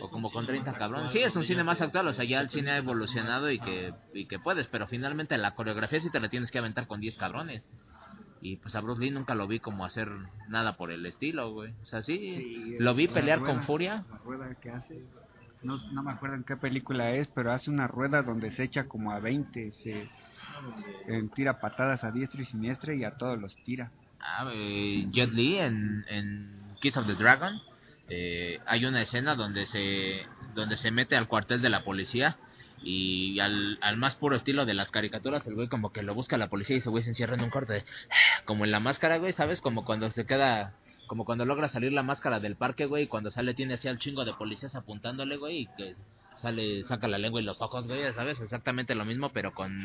O como con 30 cabrones. Sí, es un cine más actual, o sea, ya el cine ha evolucionado y que, y que puedes, pero finalmente la coreografía sí te la tienes que aventar con 10 cabrones. Y pues a Bruce Lee nunca lo vi como hacer nada por el estilo, güey. O sea, sí, sí lo vi pelear rueda, con furia. La rueda que hace, no, no me acuerdo en qué película es, pero hace una rueda donde se echa como a 20, se tira patadas a diestra y siniestra y a todos los tira. Ah, eh, Jet Li en, en Kiss of the Dragon. Eh, hay una escena donde se donde se mete al cuartel de la policía y al, al más puro estilo de las caricaturas, el güey como que lo busca la policía y ese güey se encierra en un corte, [sighs] como en la máscara, güey, ¿sabes? Como cuando se queda, como cuando logra salir la máscara del parque, güey, y cuando sale tiene así al chingo de policías apuntándole, güey, y que sale, saca la lengua y los ojos, güey, ¿sabes? Exactamente lo mismo, pero con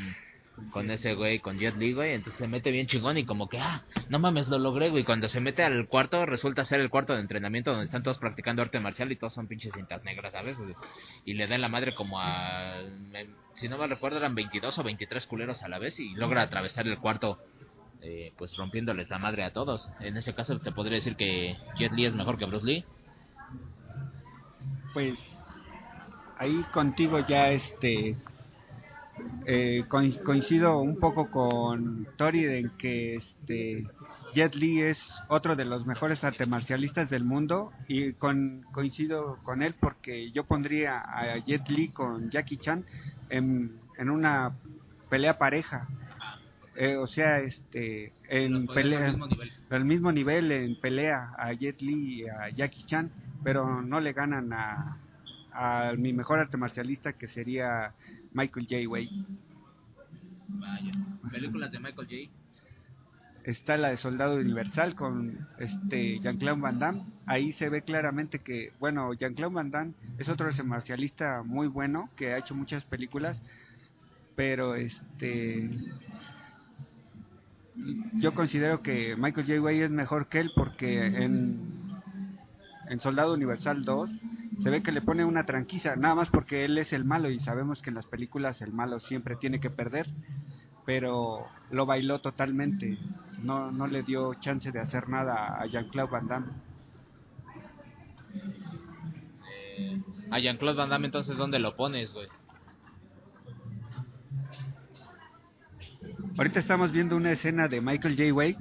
con ese güey, con Jet Li, güey, entonces se mete bien chingón y como que, ah, no mames, lo logré, güey, cuando se mete al cuarto, resulta ser el cuarto de entrenamiento donde están todos practicando arte marcial y todos son pinches cintas negras, ¿sabes? Y le dan la madre como a, si no me recuerdo, eran 22 o 23 culeros a la vez y logra atravesar el cuarto eh, pues rompiéndoles la madre a todos. En ese caso te podría decir que Jet Li es mejor que Bruce Lee. Pues ahí contigo ya este eh, coin- coincido un poco con Tori en que este Jet Li es otro de los mejores arte marcialistas del mundo y con, coincido con él porque yo pondría a Jet Li con Jackie Chan en, en una pelea pareja. Eh, o sea, este en pelea al mismo nivel en pelea a Jet Li y a Jackie Chan, pero no le ganan a, a mi mejor arte marcialista que sería Michael J. Way. Vaya. Películas de Michael J. Está la de Soldado Universal con este Jean-Claude Van Damme. Ahí se ve claramente que, bueno, Jean-Claude Van Damme es otro marcialista muy bueno que ha hecho muchas películas, pero este yo considero que Michael J. Way es mejor que él porque en, en Soldado Universal 2 se ve que le pone una tranquiza, nada más porque él es el malo y sabemos que en las películas el malo siempre tiene que perder, pero lo bailó totalmente, no, no le dio chance de hacer nada a Jean-Claude Van Damme. Eh, a Jean-Claude Van Damme, entonces, ¿dónde lo pones, güey? Ahorita estamos viendo una escena de Michael J. Way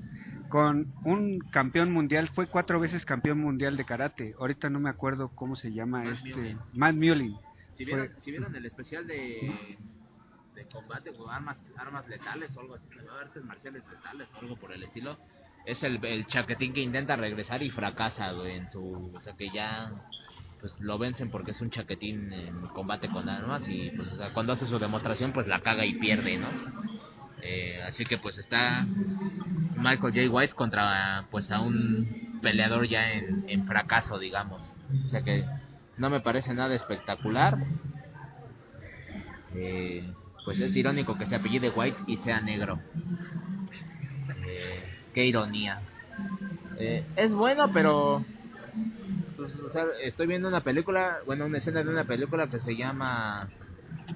con un campeón mundial, fue cuatro veces campeón mundial de karate. Ahorita no me acuerdo cómo se llama Matt este. Mullin. Matt Mullin. Si Fue- vieron, si vieron el especial de, de combate o armas, armas letales o algo así, artes marciales letales o algo por el estilo, es el, el chaquetín que intenta regresar y fracasa, güey, en su... O sea, que ya pues lo vencen porque es un chaquetín en combate con armas y pues o sea, cuando hace su demostración pues la caga y pierde, ¿no? Eh, así que pues está Michael J. White contra pues a un peleador ya en, fracaso, digamos. O sea que no me parece nada espectacular. Eh, pues es irónico que se apellide White y sea negro. Eh, qué ironía. Eh, es bueno, pero pues, estoy viendo una película, bueno, una escena de una película que se llama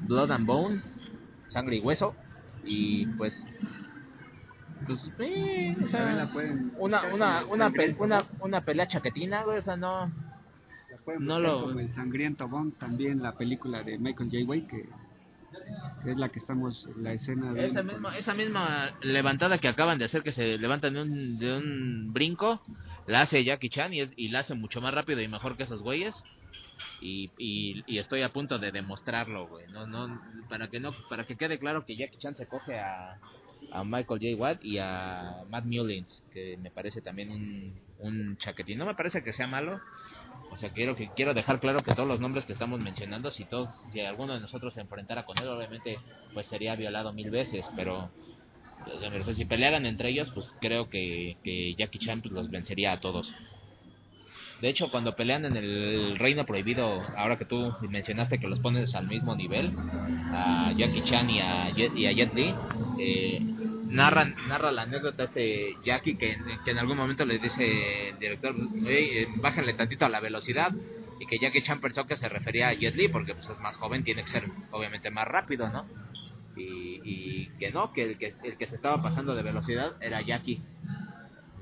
Blood and Bone, sangre y hueso, y pues, pues, eh, o sea, También la pueden una, una, una, una, una pelea chaquetina, güey, o sea, no, La pueden no lo- como el sangriento Bond, también la película de Michael J. Way que, que es la que estamos la escena de Esa misma, esa misma levantada que acaban de hacer, que se levantan de un, de un brinco, la hace Jackie Chan y, es- y la hace mucho más rápido y mejor que esos güeyes. Y, y, y estoy a punto de demostrarlo, güey. No, para que no, para que quede claro que Jackie Chan se coge a, Michael J. Watt y a Matt Mullins, que me parece también un, chaquetín. No me parece que sea malo. O sea, quiero que quiero dejar claro que todos los nombres que estamos mencionando, si todos, si alguno de nosotros se enfrentara con él, obviamente, pues sería violado mil veces. Pero me refiero, si pelearan entre ellos, pues creo que, que Jackie Chan pues, los vencería a todos. De hecho, cuando pelean en el Reino Prohibido, ahora que tú mencionaste que los pones al mismo nivel, a Jackie Chan y a Jet, y a Jet Li, eh, narran, narra la anécdota este Jackie que, que en algún momento le dice el director, "Oye, eh, bájenle tantito a la velocidad, y que Jackie Chan pensó que se refería a Jet Li porque pues es más joven, tiene que ser obviamente más rápido, ¿no? Y, y que no, que el, que el que se estaba pasando de velocidad era Jackie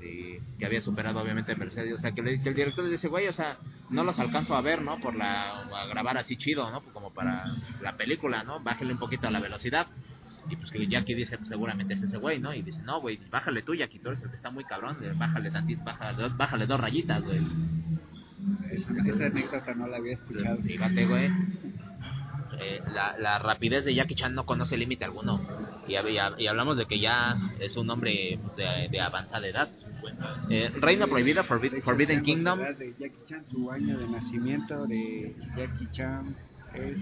y que había superado obviamente a Mercedes, o sea que, le- que el director le dice, güey, o sea, no los alcanzo a ver, ¿no? Por la, a grabar así chido, ¿no? Como para la película, ¿no? Bájale un poquito a la velocidad. Y pues que Jackie dice, pues seguramente es ese güey, ¿no? Y dice, no, güey, bájale tú, Jackie, tú eres el que está muy cabrón, bájale tantito, bájale, dos- bájale dos rayitas, güey. esa, esa anécdota no la había escuchado. Fíjate, güey. Eh, la, la rapidez de Jackie Chan no conoce límite alguno. Y, y hab- y hablamos de que ya es un hombre de, de avanzada edad. Eh, Reino Prohibido, Forbid- Forbidden Kingdom. De Jackie Chan, su año de nacimiento de Jackie Chan es.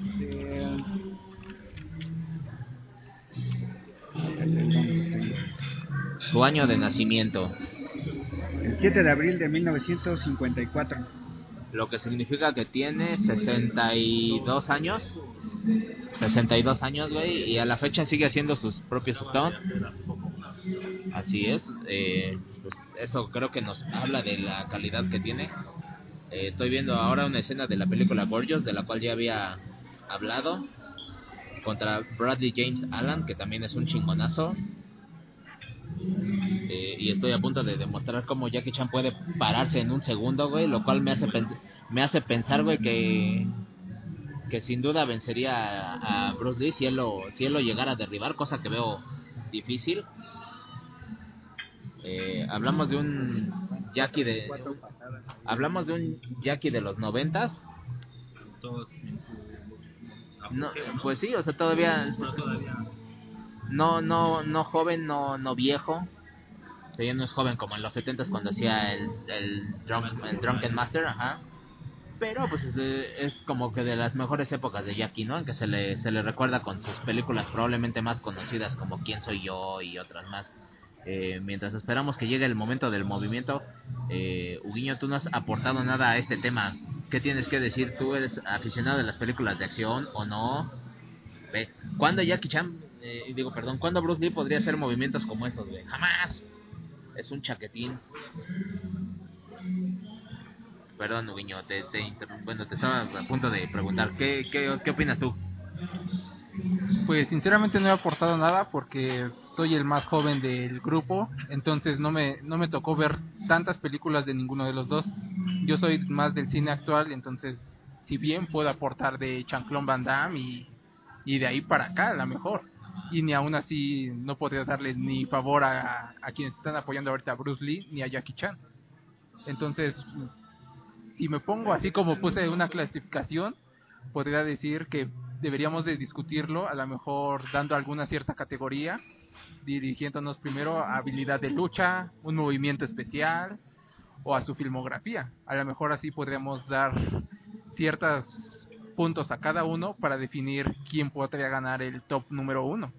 Su año de nacimiento. El 7 de abril de 1954. Lo que significa que tiene 62 años. 62 años, güey. Y a la fecha sigue haciendo sus propios stunts. Así es. eh, pues eso creo que nos habla de la calidad que tiene. Eh, estoy viendo ahora una escena de la película Gorgeous, de la cual ya había hablado. Contra Bradley James Allen, que también es un chingonazo. Eh, y estoy a punto de demostrar cómo Jackie Chan puede pararse en un segundo, güey, lo cual me hace me hace pensar, güey, que que sin duda vencería a, a Bruce Lee si él lo si él lo llegara a derribar, cosa que veo difícil. Eh, hablamos de un Jackie de hablamos de un Jackie de los noventas. ¿no? pues sí, o sea, todavía No, no no joven, no no viejo. O sea, ya no es joven como en los 70s cuando hacía el el, drunk- el Drunken Master, ajá. Pero pues es, es como que de las mejores épocas de Jackie, ¿no? En que se le, se le recuerda con sus películas probablemente más conocidas como Quién soy yo y otras más. Eh, mientras esperamos que llegue el momento del movimiento, eh, Huguiño, tú no has aportado nada a este tema. ¿Qué tienes que decir? ¿Tú eres aficionado de las películas de acción o no? ¿Cuándo Jackie Chan, eh, digo, perdón, cuándo Bruce Lee podría hacer movimientos como estos, güey? Jamás. Es un chaquetín. Perdón, Huguiño, te, te bueno, te estaba a punto de preguntar. ¿Qué, qué, qué opinas tú? Pues sinceramente no he aportado nada porque soy el más joven del grupo, entonces no me, no me tocó ver tantas películas de ninguno de los dos. Yo soy más del cine actual, entonces si bien puedo aportar de Chanclón Van Damme y, y de ahí para acá a la mejor. Y ni aún así no podría darle ni favor a, a quienes están apoyando ahorita a Bruce Lee ni a Jackie Chan. Entonces, si me pongo así como puse una clasificación, podría decir que deberíamos de discutirlo, a lo mejor dando alguna cierta categoría, dirigiéndonos primero a habilidad de lucha, un movimiento especial o a su filmografía. A lo mejor así podríamos dar ciertos puntos a cada uno para definir quién podría ganar el top número uno.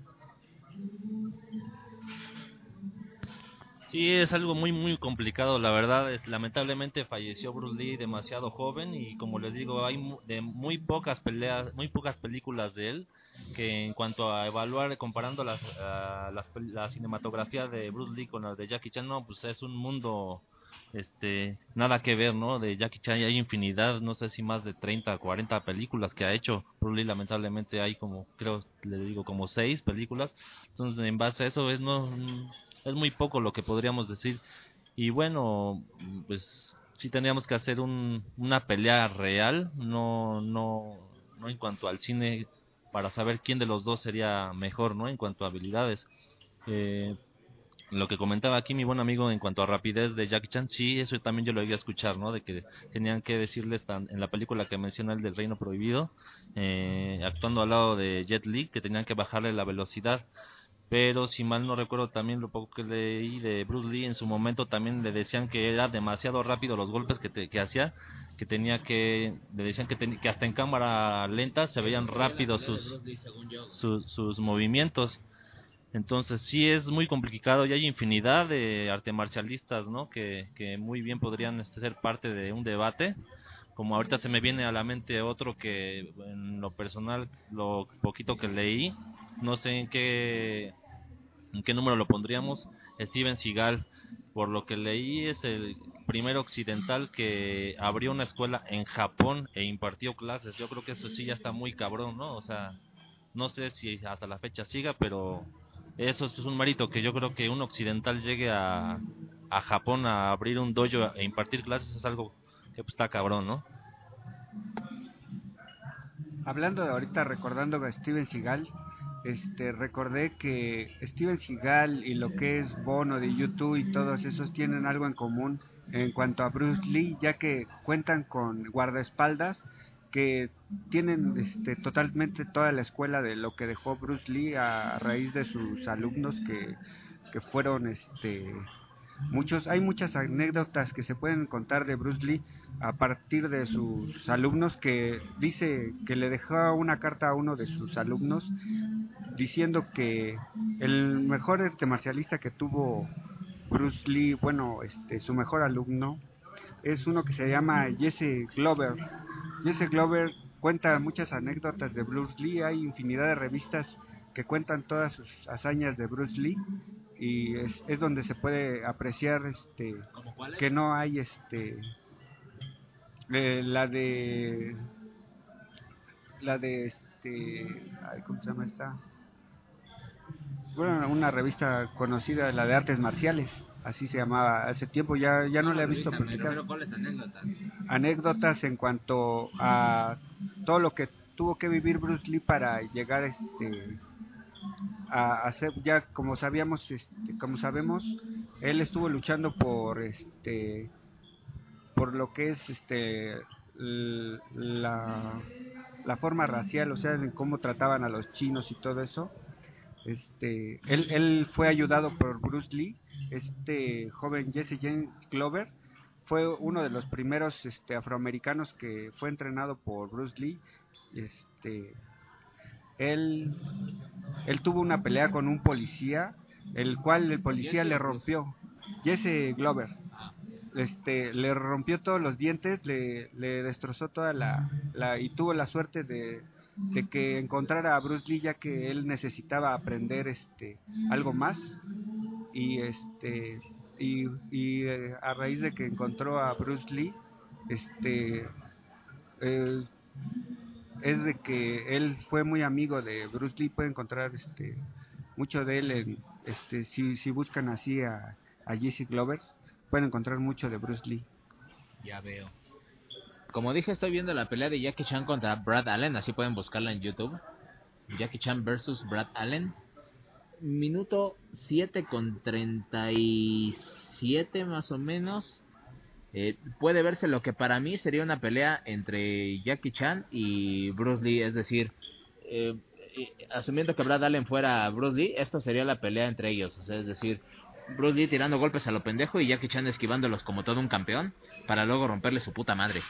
Sí, es algo muy muy complicado, la verdad. Es, lamentablemente falleció Bruce Lee demasiado joven y como les digo, hay de muy pocas peleas, muy pocas películas de él que en cuanto a evaluar comparando las, ah, las la cinematografía de Bruce Lee con la de Jackie Chan, no, pues es un mundo este nada que ver, ¿no? De Jackie Chan hay infinidad, no sé si más de 30, 40 películas que ha hecho. Lee lamentablemente hay como creo le digo como seis películas. Entonces, en base a eso es no es muy poco lo que podríamos decir. Y bueno, pues sí tendríamos que hacer un, una pelea real, no, no, no en cuanto al cine, para saber quién de los dos sería mejor, ¿no? En cuanto a habilidades. Eh, lo que comentaba aquí mi buen amigo en cuanto a rapidez de Jackie Chan, sí, eso también yo lo iba a escuchar, ¿no? De que tenían que decirles tan- en la película que menciona el del Reino Prohibido, eh, actuando al lado de Jet Li, que tenían que bajarle la velocidad. Pero si mal no recuerdo también lo poco que leí de Bruce Lee en su momento también le decían que era demasiado rápido los golpes que, te- que hacía que tenía que le decían que, ten- que hasta en cámara lenta se veían rápidos sus, sus sus movimientos entonces sí es muy complicado y hay infinidad de arte marcialistas no que, que muy bien podrían este, ser parte de un debate. Como ahorita se me viene a la mente otro que en lo personal lo poquito que leí no sé en qué en qué número lo pondríamos Steven Seagal. Por lo que leí es el primer occidental que abrió una escuela en Japón e impartió clases. Yo creo que eso sí ya está muy cabrón no o sea no sé si hasta la fecha siga pero eso es un mérito que yo creo que un occidental llegue a, a Japón a abrir un dojo e impartir clases es algo que pues, está cabrón no Hablando de ahorita, recordando a Steven Seagal, este, recordé que Steven Seagal y lo que es Bono de YouTube y todos esos tienen algo en común en cuanto a Bruce Lee, ya que cuentan con guardaespaldas que tienen este, totalmente toda la escuela de lo que dejó Bruce Lee a raíz de sus alumnos que, que fueron este muchos hay muchas anécdotas que se pueden contar de Bruce Lee a partir de sus alumnos que dice que le dejó una carta a uno de sus alumnos diciendo que el mejor arte marcialista que tuvo Bruce Lee, bueno, este su mejor alumno es uno que se llama Jesse Glover. Jesse Glover cuenta muchas anécdotas de Bruce Lee, hay infinidad de revistas que cuentan todas sus hazañas de Bruce Lee y es, es donde se puede apreciar este que no hay este eh, la de la de este ay, cómo se llama esta bueno, una revista conocida, la de artes marciales, así se llamaba hace tiempo, ya, ya no la he visto Pero, publicar. pero, ¿cuáles anécdotas? Anécdotas en cuanto a todo lo que tuvo que vivir Bruce Lee para llegar este a hacer ya como sabíamos este, como sabemos él estuvo luchando por este por lo que es este la, la forma racial o sea en cómo trataban a los chinos y todo eso este él, fue ayudado por Bruce Lee este joven Jesse James Glover fue uno de los primeros este afroamericanos que fue entrenado por Bruce Lee este él él tuvo una pelea con un policía el cual el policía le rompió Jesse Glover este le rompió todos los dientes le, le destrozó toda la, la y tuvo la suerte de, de que encontrara a Bruce Lee ya que él necesitaba aprender este algo más y este y, eh, a raíz de que encontró a Bruce Lee este eh, es de que él fue muy amigo de Bruce Lee puede encontrar este mucho de él en este si, si buscan así a, a Jesse Glover pueden encontrar mucho de Bruce Lee Ya veo. Como dije, estoy viendo la pelea de Jackie Chan contra Brad Allen, así pueden buscarla en YouTube. Jackie Chan versus Brad Allen. Minuto 7 con 37 más o menos. Eh, puede verse lo que para mí sería una pelea entre Jackie Chan y Bruce Lee, es decir, eh, eh, asumiendo que Brad Allen fuera Bruce Lee, esto sería la pelea entre ellos, o sea, es decir, Bruce Lee tirando golpes a lo pendejo y Jackie Chan esquivándolos como todo un campeón para luego romperle su puta madre.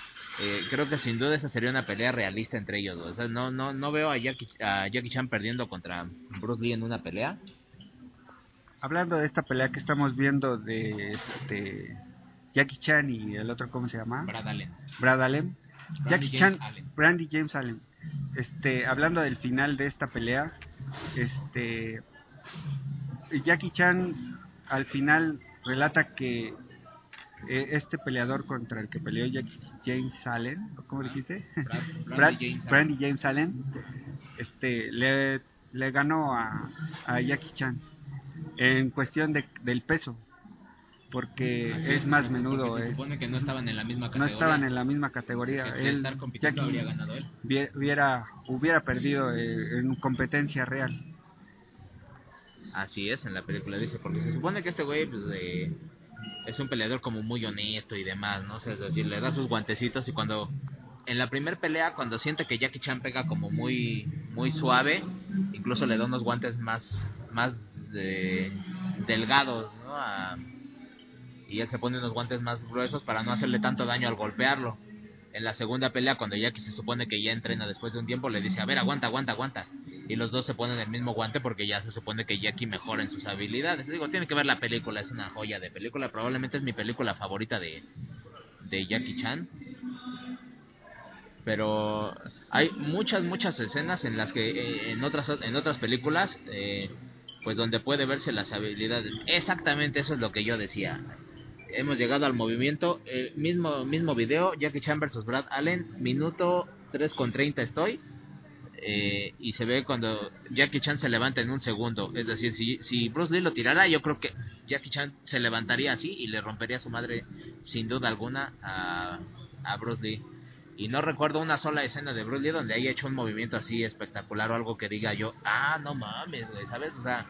Eh, creo que sin duda esa sería una pelea realista entre ellos. O sea, no, no, no veo a Jackie, a Jackie Chan perdiendo contra Bruce Lee en una pelea. hablando de esta pelea que estamos viendo de este Jackie Chan y el otro cómo se llama Brad Allen. Brad Allen Brandy Jackie James Chan Allen. Brandy James Allen este hablando del final de esta pelea este Jackie Chan al final relata que eh, este peleador contra el que peleó Jackie James Allen ¿cómo dijiste? Brad- Brad- [laughs] Brandy James Allen. Brandy James Allen este le, le ganó a, a Jackie Chan en cuestión de, del peso porque Así es más menudo Se es- supone que no estaban en la misma no categoría. estaban en la misma categoría él estar compitiendo Jackie habría ganado él. hubie- hubiera hubiera perdido eh, en competencia real Así es, en la película dice, porque se supone que este güey pues, es un peleador como muy honesto y demás, ¿no? O es decir, le da sus guantecitos y cuando en la primer pelea, cuando siente que Jackie Chan pega como muy muy suave, incluso le da unos guantes más más de- delgados, ¿no? A- y él se pone unos guantes más gruesos para no hacerle tanto daño al golpearlo. En la segunda pelea, cuando Jackie se supone que ya entrena después de un tiempo, le dice, a ver, aguanta, aguanta, aguanta. Y los dos se ponen el mismo guante porque ya se supone que Jackie mejora en sus habilidades. Digo, tiene que ver la película, es una joya de película. Probablemente es mi película favorita de, de Jackie Chan. Pero hay muchas, muchas escenas en las que eh, en otras en otras películas, eh, pues donde puede verse las habilidades. Exactamente eso es lo que yo decía. Hemos llegado al movimiento, eh, mismo mismo video, Jackie Chan versus Brad Allen, minuto 3 con 30 estoy. Eh, y se ve cuando Jackie Chan se levanta en un segundo. Es decir, si, si Bruce Lee lo tirara, yo creo que Jackie Chan se levantaría así y le rompería su madre sin duda alguna a, a Bruce Lee. Y no recuerdo una sola escena de Bruce Lee donde haya hecho un movimiento así espectacular o algo que diga yo, ah, no mames, ¿sabes? O sea,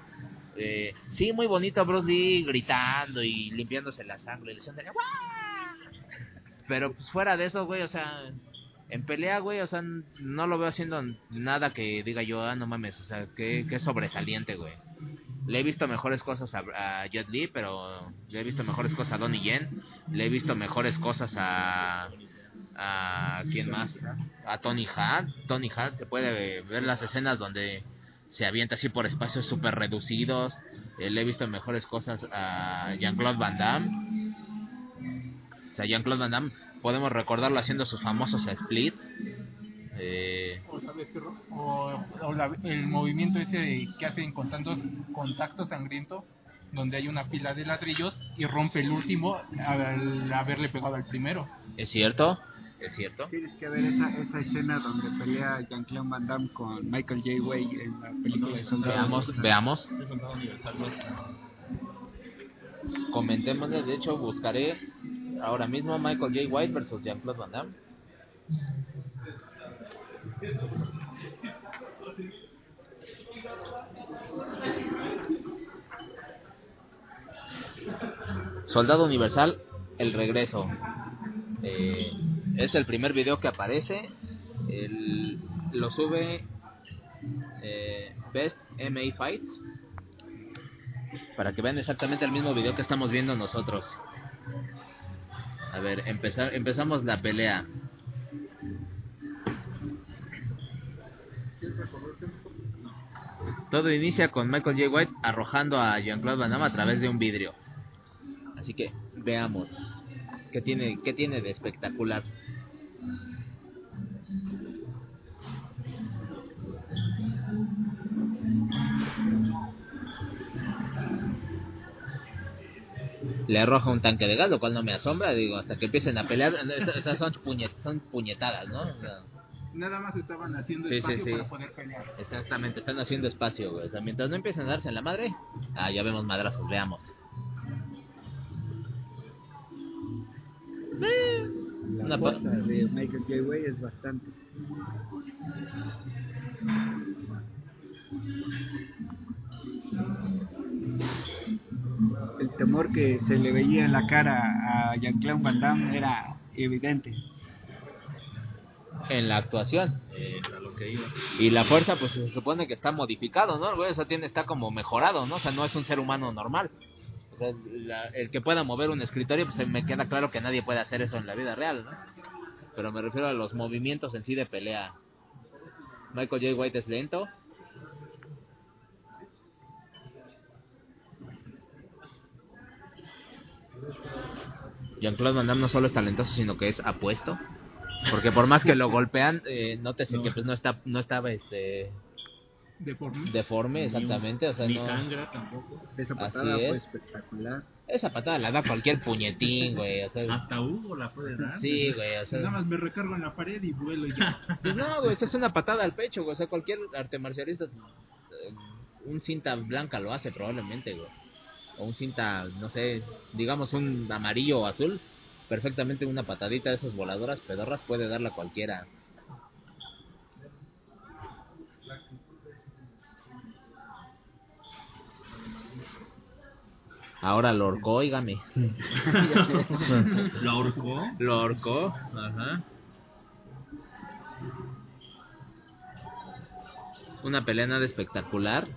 eh, sí, muy bonito Bruce Lee gritando y limpiándose la sangre y "¡Guau!". Pero pues fuera de eso, güey, o sea, en pelea, güey, o sea, no lo veo haciendo nada que diga yo, ah, no mames, o sea, que, que sobresaliente, güey. Le he visto mejores cosas a, a Jet Li, pero le he visto mejores cosas a Donnie Yen. Le he visto mejores cosas a. a ¿Quién más? A Tony Hawk. Tony Hawk se puede ver las escenas donde se avienta así por espacios súper reducidos. Eh, le he visto mejores cosas a Jean-Claude Van Damme. O sea, Jean-Claude Van Damme, podemos recordarlo haciendo sus famosos splits. Eh, O, ¿sabes qué, Ro? O- o la- el movimiento ese de, que hacen con tantos contacto sangriento, donde hay una pila de ladrillos y rompe el último al haberle pegado al primero. Es cierto. es cierto. Tienes que ver esa, esa escena donde pelea Jean-Claude Van Damme con Michael J. Way en la película de Soldado Veamos, Universal. veamos. De soldado universal no es- Comentemos, de hecho buscaré ahora mismo Michael J. White versus Jean-Claude Van Damme. Soldado Universal, el regreso. Eh, es el primer video que aparece. El- lo sube eh, Best MA Fights para que vean exactamente el mismo video que estamos viendo nosotros. A ver, empezar, empezamos la pelea. Todo inicia con Michael J. White arrojando a Jean-Claude Van Damme a través de un vidrio. Así que veamos qué tiene, qué tiene de espectacular. Le arroja un tanque de gas, lo cual no me asombra, digo, hasta que empiecen a pelear, esas, son, puñet- son puñetadas, ¿no? O sea, Nada más estaban haciendo Sí, espacio sí. para poder pelear. exactamente, están haciendo espacio, güey. O sea, mientras no empiecen a darse en la madre, ah, ya vemos madrazos, veamos. La Una pa- fuerza de Michael J. Way es bastante. El temor que se le veía en la cara a Jean-Claude Van Damme era evidente. En la actuación. eh, a lo que iba. Y la fuerza, pues se supone que está modificado, ¿no? Güey, o sea, tiene, está como mejorado, ¿no? O sea, no es un ser humano normal. O sea, la- el que pueda mover un escritorio, pues me queda claro que nadie puede hacer eso en la vida real, ¿no? Pero me refiero a los movimientos en sí de pelea. Michael J. White es lento. Jean-Claude Van Damme no solo es talentoso, sino que es apuesto. Porque por más que lo golpean, eh, nótese No. que pues no está, no estaba este Deforme. deforme exactamente, o sea, Ni no, sangra tampoco. Esa Así patada fue es. espectacular. esa patada la da cualquier puñetín, güey, o sea, Hasta Hugo la puede dar. sí, güey, o Nada sea, más me recargo en la pared y vuelo y ya. [laughs] pues no, güey, esta es una patada al pecho, güey, o sea, cualquier arte marcialista, eh, un cinta blanca lo hace probablemente, güey, o un cinta, no sé, digamos un amarillo o azul, perfectamente una patadita de esas voladoras pedorras puede darla cualquiera. Ahora lo horcó, oígame. [laughs] Lo ahorcó. Lo ahorcó, ajá. Una pelea nada espectacular.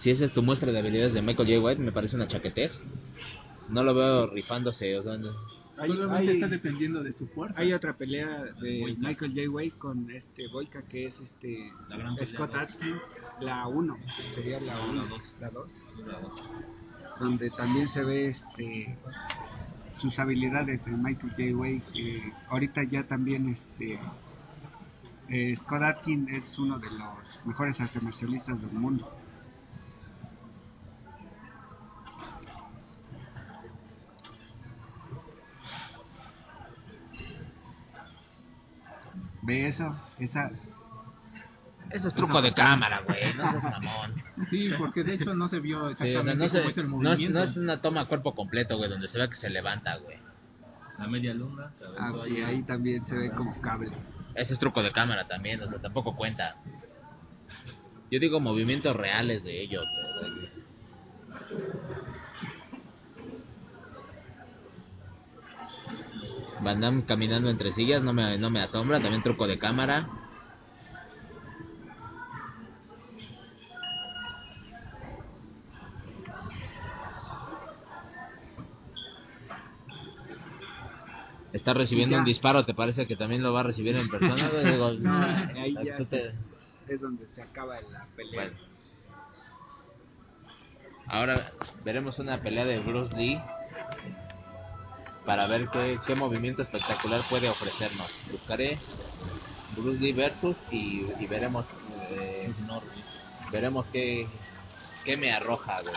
Si esa es tu muestra de habilidades de Michael J. White, me parece una chaquetez. No lo veo rifándose, o sea, no- Hay, Solamente hay- está dependiendo de su fuerza. hay otra pelea de Boyka. Michael J. Way con este Boyka que es este La gran Scott. Atkins, la 1, sería la 1, La dos. la 2, Sí, la dos. donde también se ve este sus habilidades de Michael J. Way, que ahorita ya también este eh, Scott Atkins es uno de los mejores artes marcialistas del mundo. ¿Ve eso? Esa, Eso es truco de cámara, güey, no seas [laughs] mamón. Sí, porque de hecho no se vio Sí, o sea, exactamente no, se- cómo es el no es, movimiento. no es una toma a cuerpo completo, güey, donde se ve que se levanta, güey. La media luna. ah, sí, ahí. ahí también se ve como cable. Ese es truco de cámara también, o sea, tampoco cuenta. Yo digo movimientos reales de ellos, güey. Van Damme caminando entre sillas, no me, no me asombra, también truco de cámara. Está recibiendo un disparo, ¿te parece que también lo va a recibir en persona? güey? Digo, [laughs] No, ahí ya te- es donde se acaba la pelea. bueno. Ahora veremos una pelea de Bruce Lee para ver qué, qué movimiento espectacular puede ofrecernos. Buscaré Bruce Lee versus y, y veremos eh, veremos qué, qué me arroja. güey.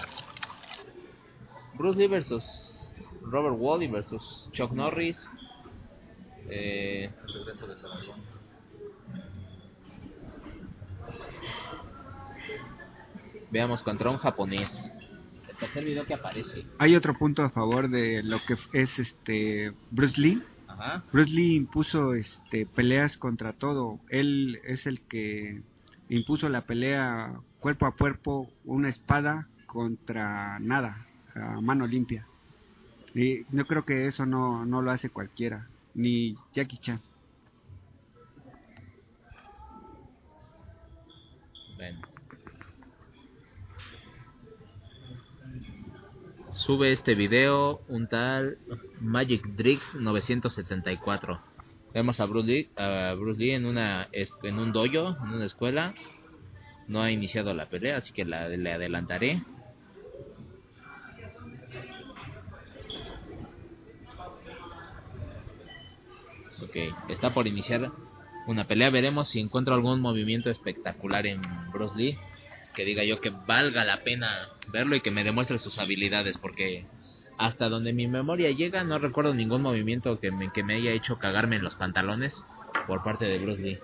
Bruce Lee versus Robert Wally versus Chuck Norris. Eh, veamos contra un japonés. El tercer video que aparece. Hay otro punto a favor de lo que es este Bruce Lee. Ajá. Bruce Lee impuso este peleas contra todo. Él es el que impuso la pelea cuerpo a cuerpo, una espada contra nada, a mano limpia. Y yo creo que eso no, no lo hace cualquiera, ni Jackie Chan. Bueno. Sube este video un tal Magic Drix 974. Vemos a Bruce Lee, a Bruce Lee en una en un dojo, en una escuela. No ha iniciado la pelea, así que la, le adelantaré. Ok, está por iniciar una pelea. Veremos si encuentro algún movimiento espectacular en Bruce Lee. Que diga yo que valga la pena verlo y que me demuestre sus habilidades. Porque hasta donde mi memoria llega, no recuerdo ningún movimiento que me, que me haya hecho cagarme en los pantalones por parte de Bruce Lee.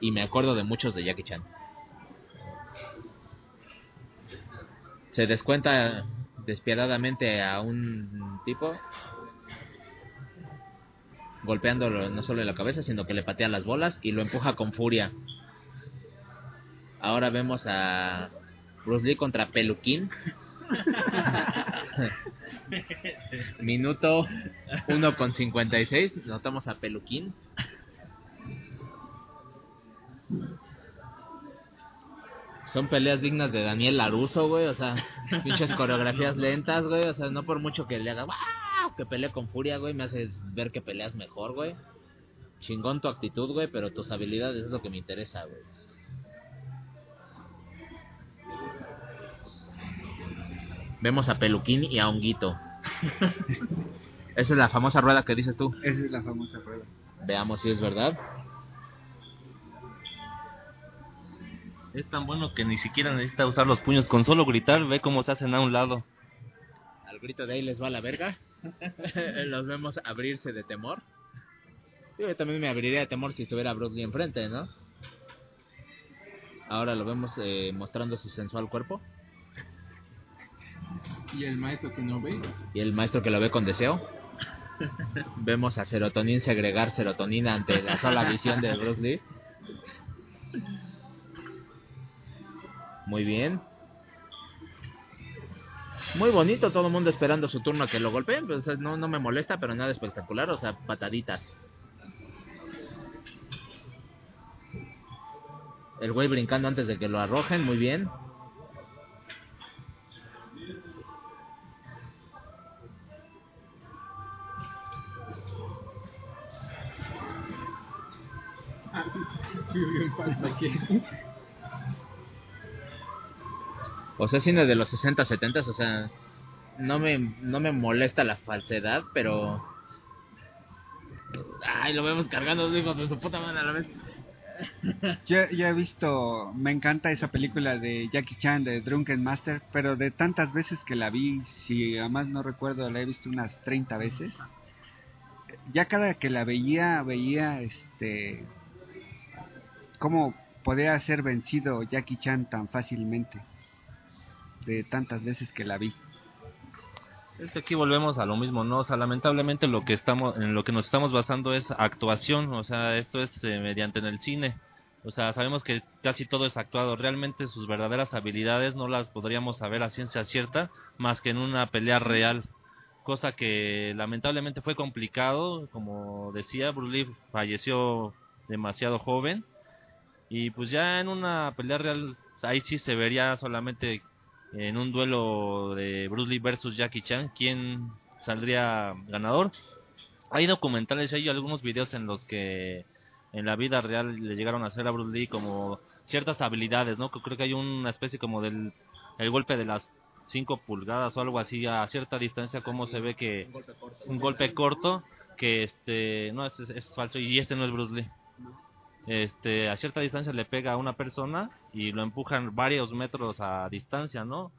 Y me acuerdo de muchos de Jackie Chan. Se descuenta despiadadamente a un tipo golpeándolo no solo en la cabeza, sino que le patea las bolas y lo empuja con furia. Ahora vemos a Bruce Lee contra Peluquín. [laughs] Minuto 1 con 56. Notamos a Peluquín. Son peleas dignas de Daniel Laruso, güey. O sea, pinches coreografías lentas, güey. O sea, no por mucho que le haga ¡guau! que pelee con furia, güey. Me haces ver que peleas mejor, güey. Chingón tu actitud, güey. Pero tus habilidades es lo que me interesa, güey. Vemos a Peluquín y a Honguito. Esa es la famosa rueda que dices tú. Esa es la famosa rueda. Veamos si es verdad. Es tan bueno que ni siquiera necesita usar los puños. Con solo gritar, ve cómo se hacen a un lado. Al grito de ahí les va la verga. [laughs] Los vemos abrirse de temor. Yo también me abriría de temor si estuviera Bruce Lee enfrente, ¿no? Ahora lo vemos eh, mostrando su sensual cuerpo. Y el maestro que no ve. Y el maestro que lo ve con deseo. [laughs] Vemos a Serotonin segregar serotonina ante la sola visión de Bruce Lee. Muy bien. Muy bonito, todo el mundo esperando su turno a que lo golpeen. Pues, no, no me molesta, pero nada espectacular. O sea, pataditas. El güey brincando antes de que lo arrojen, muy bien. O sea, cine de los 60, 70, o sea, no me, no me molesta la falsedad, pero... Ay, lo vemos cargando, digo, de su puta madre a la vez. Yo, yo he visto, me encanta esa película de Jackie Chan, de Drunken Master, pero de tantas veces que la vi, si además no recuerdo, la he visto unas 30 veces. Ya cada que la veía, veía este cómo podía ser vencido Jackie Chan tan fácilmente. De tantas veces que la vi. Es aquí volvemos a lo mismo, ¿no? O sea, lamentablemente lo que estamos, en lo que nos estamos basando es actuación, o sea, esto es eh, mediante en el cine. O sea, sabemos que casi todo es actuado. Realmente sus verdaderas habilidades no las podríamos saber a ciencia cierta más que en una pelea real. Cosa que lamentablemente fue complicado. Como decía, Bruce Lee falleció demasiado joven. Y pues ya en una pelea real, ahí sí se vería solamente en un duelo de Bruce Lee versus Jackie Chan, quién saldría ganador. Hay documentales, hay algunos videos en los que en la vida real le llegaron a hacer a Bruce Lee como ciertas habilidades, ¿no? Creo que hay una especie como del el golpe de las 5 pulgadas o algo así a cierta distancia, como se ve que un golpe corto que este no es, es, es falso y este no es Bruce Lee. Este, a cierta distancia le pega a una persona y lo empujan varios metros a distancia, ¿no?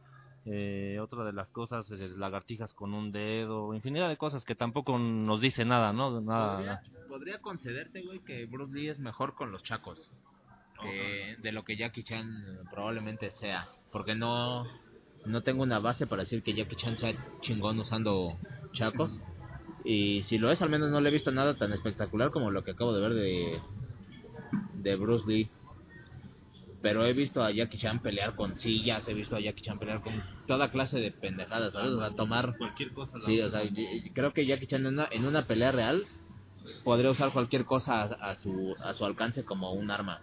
Eh, otra de las cosas es lagartijas con un dedo, infinidad de cosas que tampoco nos dice nada, ¿no? Nada. Podría, podría concederte, güey, que Bruce Lee es mejor con los chacos que de lo que Jackie Chan probablemente sea. Porque no, no tengo una base para decir que Jackie Chan sea chingón usando chacos. Y si lo es, al menos no le he visto nada tan espectacular como lo que acabo de ver de, de Bruce Lee. Pero he visto a Jackie Chan pelear con sillas, he visto a Jackie Chan pelear con toda clase de pendejadas, ¿sabes? O sea, tomar... Cualquier cosa. Sí, o sea, creo que Jackie Chan en una, en una pelea real podría usar cualquier cosa a, a su, a su alcance como un arma.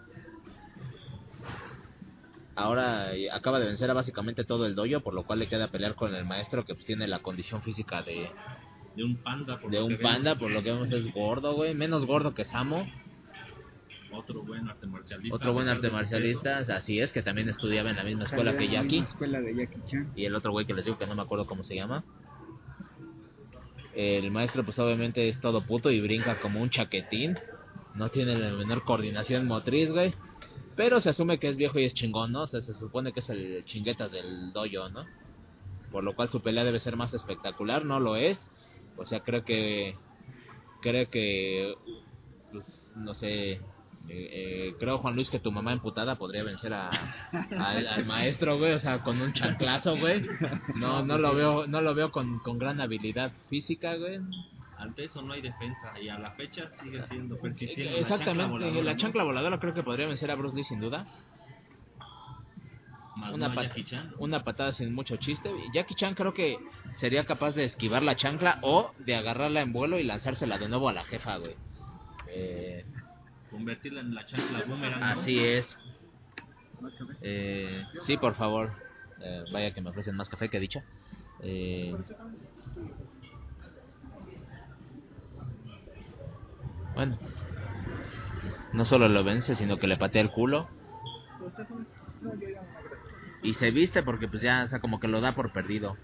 Ahora acaba de vencer a básicamente todo el dojo, por lo cual le queda pelear con el maestro que pues, tiene la condición física de, de un panda. Por de lo un que vemos. panda, por lo que vemos es gordo, güey, menos gordo que Samo, Otro buen arte marcialista. otro buen arte marcialista, así es, que también estudiaba en la misma escuela que en la misma Jackie. escuela de Jackie Chan. y el otro güey que les digo que no me acuerdo cómo se llama. El maestro pues obviamente es todo puto y brinca como un chaquetín. No tiene la menor coordinación motriz, güey. Pero se asume que es viejo y es chingón, ¿no? O sea, se supone que es el chinguetas del dojo, ¿no? Por lo cual su pelea debe ser más espectacular, no lo es. O sea, creo que... Creo que... Pues, no sé... eh, eh, creo, Juan Luis, que tu mamá emputada podría vencer a, al, al maestro, güey, o sea, con un chanclazo, güey. No, no lo veo, no lo veo con, con gran habilidad física, güey. Ante eso no hay defensa y a la fecha sigue siendo persistiendo. la Exactamente, chancla la chancla voladora creo que podría vencer a Bruce Lee sin duda. Más Una, no pat- una patada sin mucho chiste. Jackie Chan creo que sería capaz de esquivar la chancla o de agarrarla en vuelo y lanzársela de nuevo a la jefa, güey. Eh, Convertirla en la chancla boomerang. así es. Eh, sí, por favor. Eh, vaya que me ofrecen más café que dicha. Eh, bueno. No solo lo vence, sino que le patea el culo. Y se viste porque pues ya, o sea, como que lo da por perdido.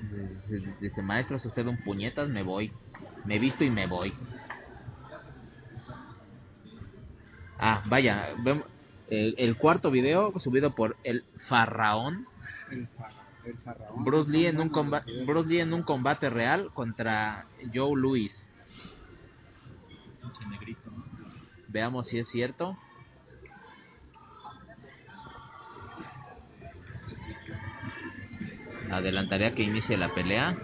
Dice, dice, maestro, si usted un puñetas, me voy. Me visto y me voy. Ah, vaya, vem- el, el cuarto video subido por el Farraón. El, fa- el faraón. Bruce Lee en un combate, Bruce Lee en un combate real contra Joe Louis. Pinche negrito, ¿no? Veamos si es cierto. Adelantaría que inicie la pelea.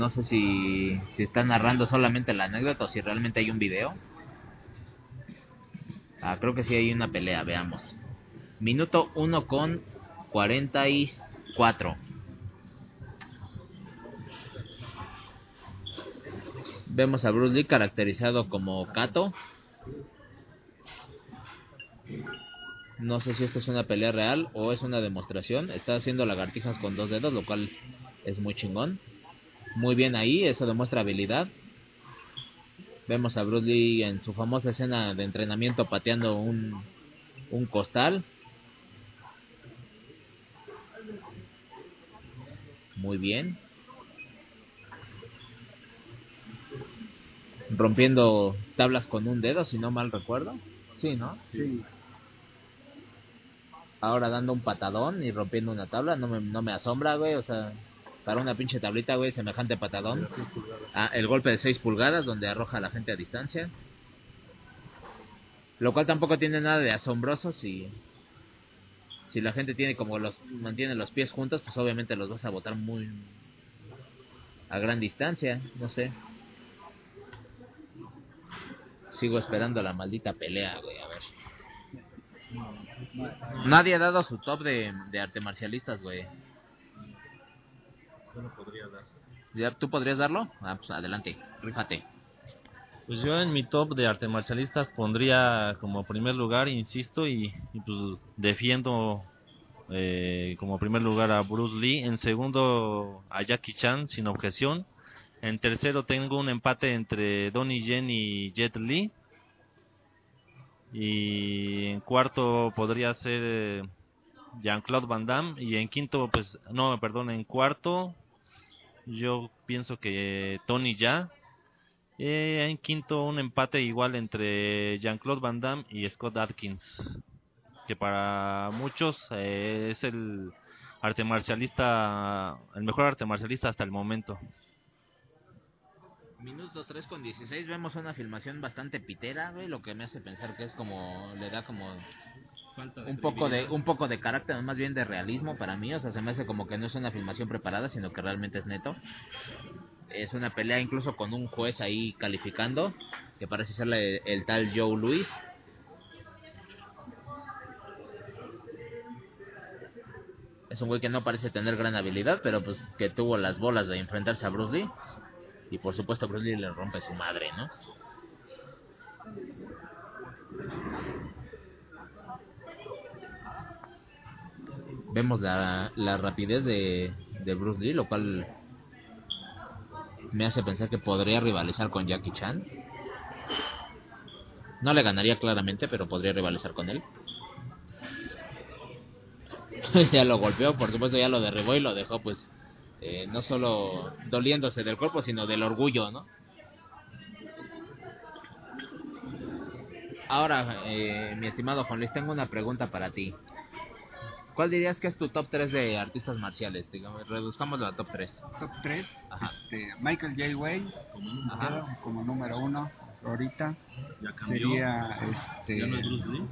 No sé si, si está narrando solamente la anécdota o si realmente hay un video. Ah, creo que sí hay una pelea, veamos. Minuto 1 con 44. Vemos a Bruce Lee caracterizado como Kato. No sé si esto es una pelea real o es una demostración. Está haciendo lagartijas con dos dedos, lo cual es muy chingón. Muy bien ahí, eso demuestra habilidad. Vemos a Bruce Lee en su famosa escena de entrenamiento pateando un, un costal. Muy bien. Rompiendo tablas con un dedo, si no mal recuerdo. Sí, ¿no? Sí. Ahora dando un patadón y rompiendo una tabla, no me, no me asombra, güey. O sea, para una pinche tablita, güey, semejante patadón. Ah, el golpe de 6 pulgadas donde arroja a la gente a distancia. Lo cual tampoco tiene nada de asombroso si si la gente tiene como los mantiene los pies juntos, pues obviamente los vas a botar muy a gran distancia, no sé. Sigo esperando la maldita pelea, güey, a ver. Nadie ha dado su top de, de arte marcialistas, güey. Yo lo podría dar. ¿Ya, ¿Tú podrías darlo? Ah, pues adelante, rífate. Pues yo en mi top de arte marcialistas pondría como primer lugar, insisto, y, y pues defiendo eh, como primer lugar a Bruce Lee. En segundo a Jackie Chan, sin objeción. En tercero tengo un empate entre Donnie Yen y Jet Li. Y en cuarto podría ser eh, Jean-Claude Van Damme. Y en quinto, pues, no, perdón, en cuarto yo pienso que Tony Ya. Eh, en quinto, un empate igual entre Jean-Claude Van Damme y Scott Atkins. que para muchos eh, es el arte marcialista, el mejor arte marcialista hasta el momento. Minuto 3 con 16 vemos una filmación bastante pitera, lo que me hace pensar que es como le da como un poco de un poco de carácter, más bien de realismo para mí, o sea, se me hace como que no es una filmación preparada, sino que realmente es neto. Es una pelea incluso con un juez ahí calificando, que parece ser el, el tal Joe Louis. Es un güey que no parece tener gran habilidad, pero pues que tuvo las bolas de enfrentarse a Bruce Lee. Y por supuesto Bruce Lee le rompe su madre, ¿no? Vemos la, la rapidez de, de Bruce Lee, lo cual me hace pensar que podría rivalizar con Jackie Chan. No le ganaría claramente, pero podría rivalizar con él. [laughs] ya lo golpeó, por supuesto ya lo derribó y lo dejó pues eh, no solo doliéndose del cuerpo, sino del orgullo, ¿no? Ahora, eh, mi estimado Juan Luis, tengo una pregunta para ti. ¿Cuál dirías que es tu top 3 de artistas marciales? Digamos, reduzcámoslo a top 3. Top 3, Ajá. este, Michael J. Way Ajá. como número uno ahorita. Ya cambió. Sería este, Ya no es Bruce Lee.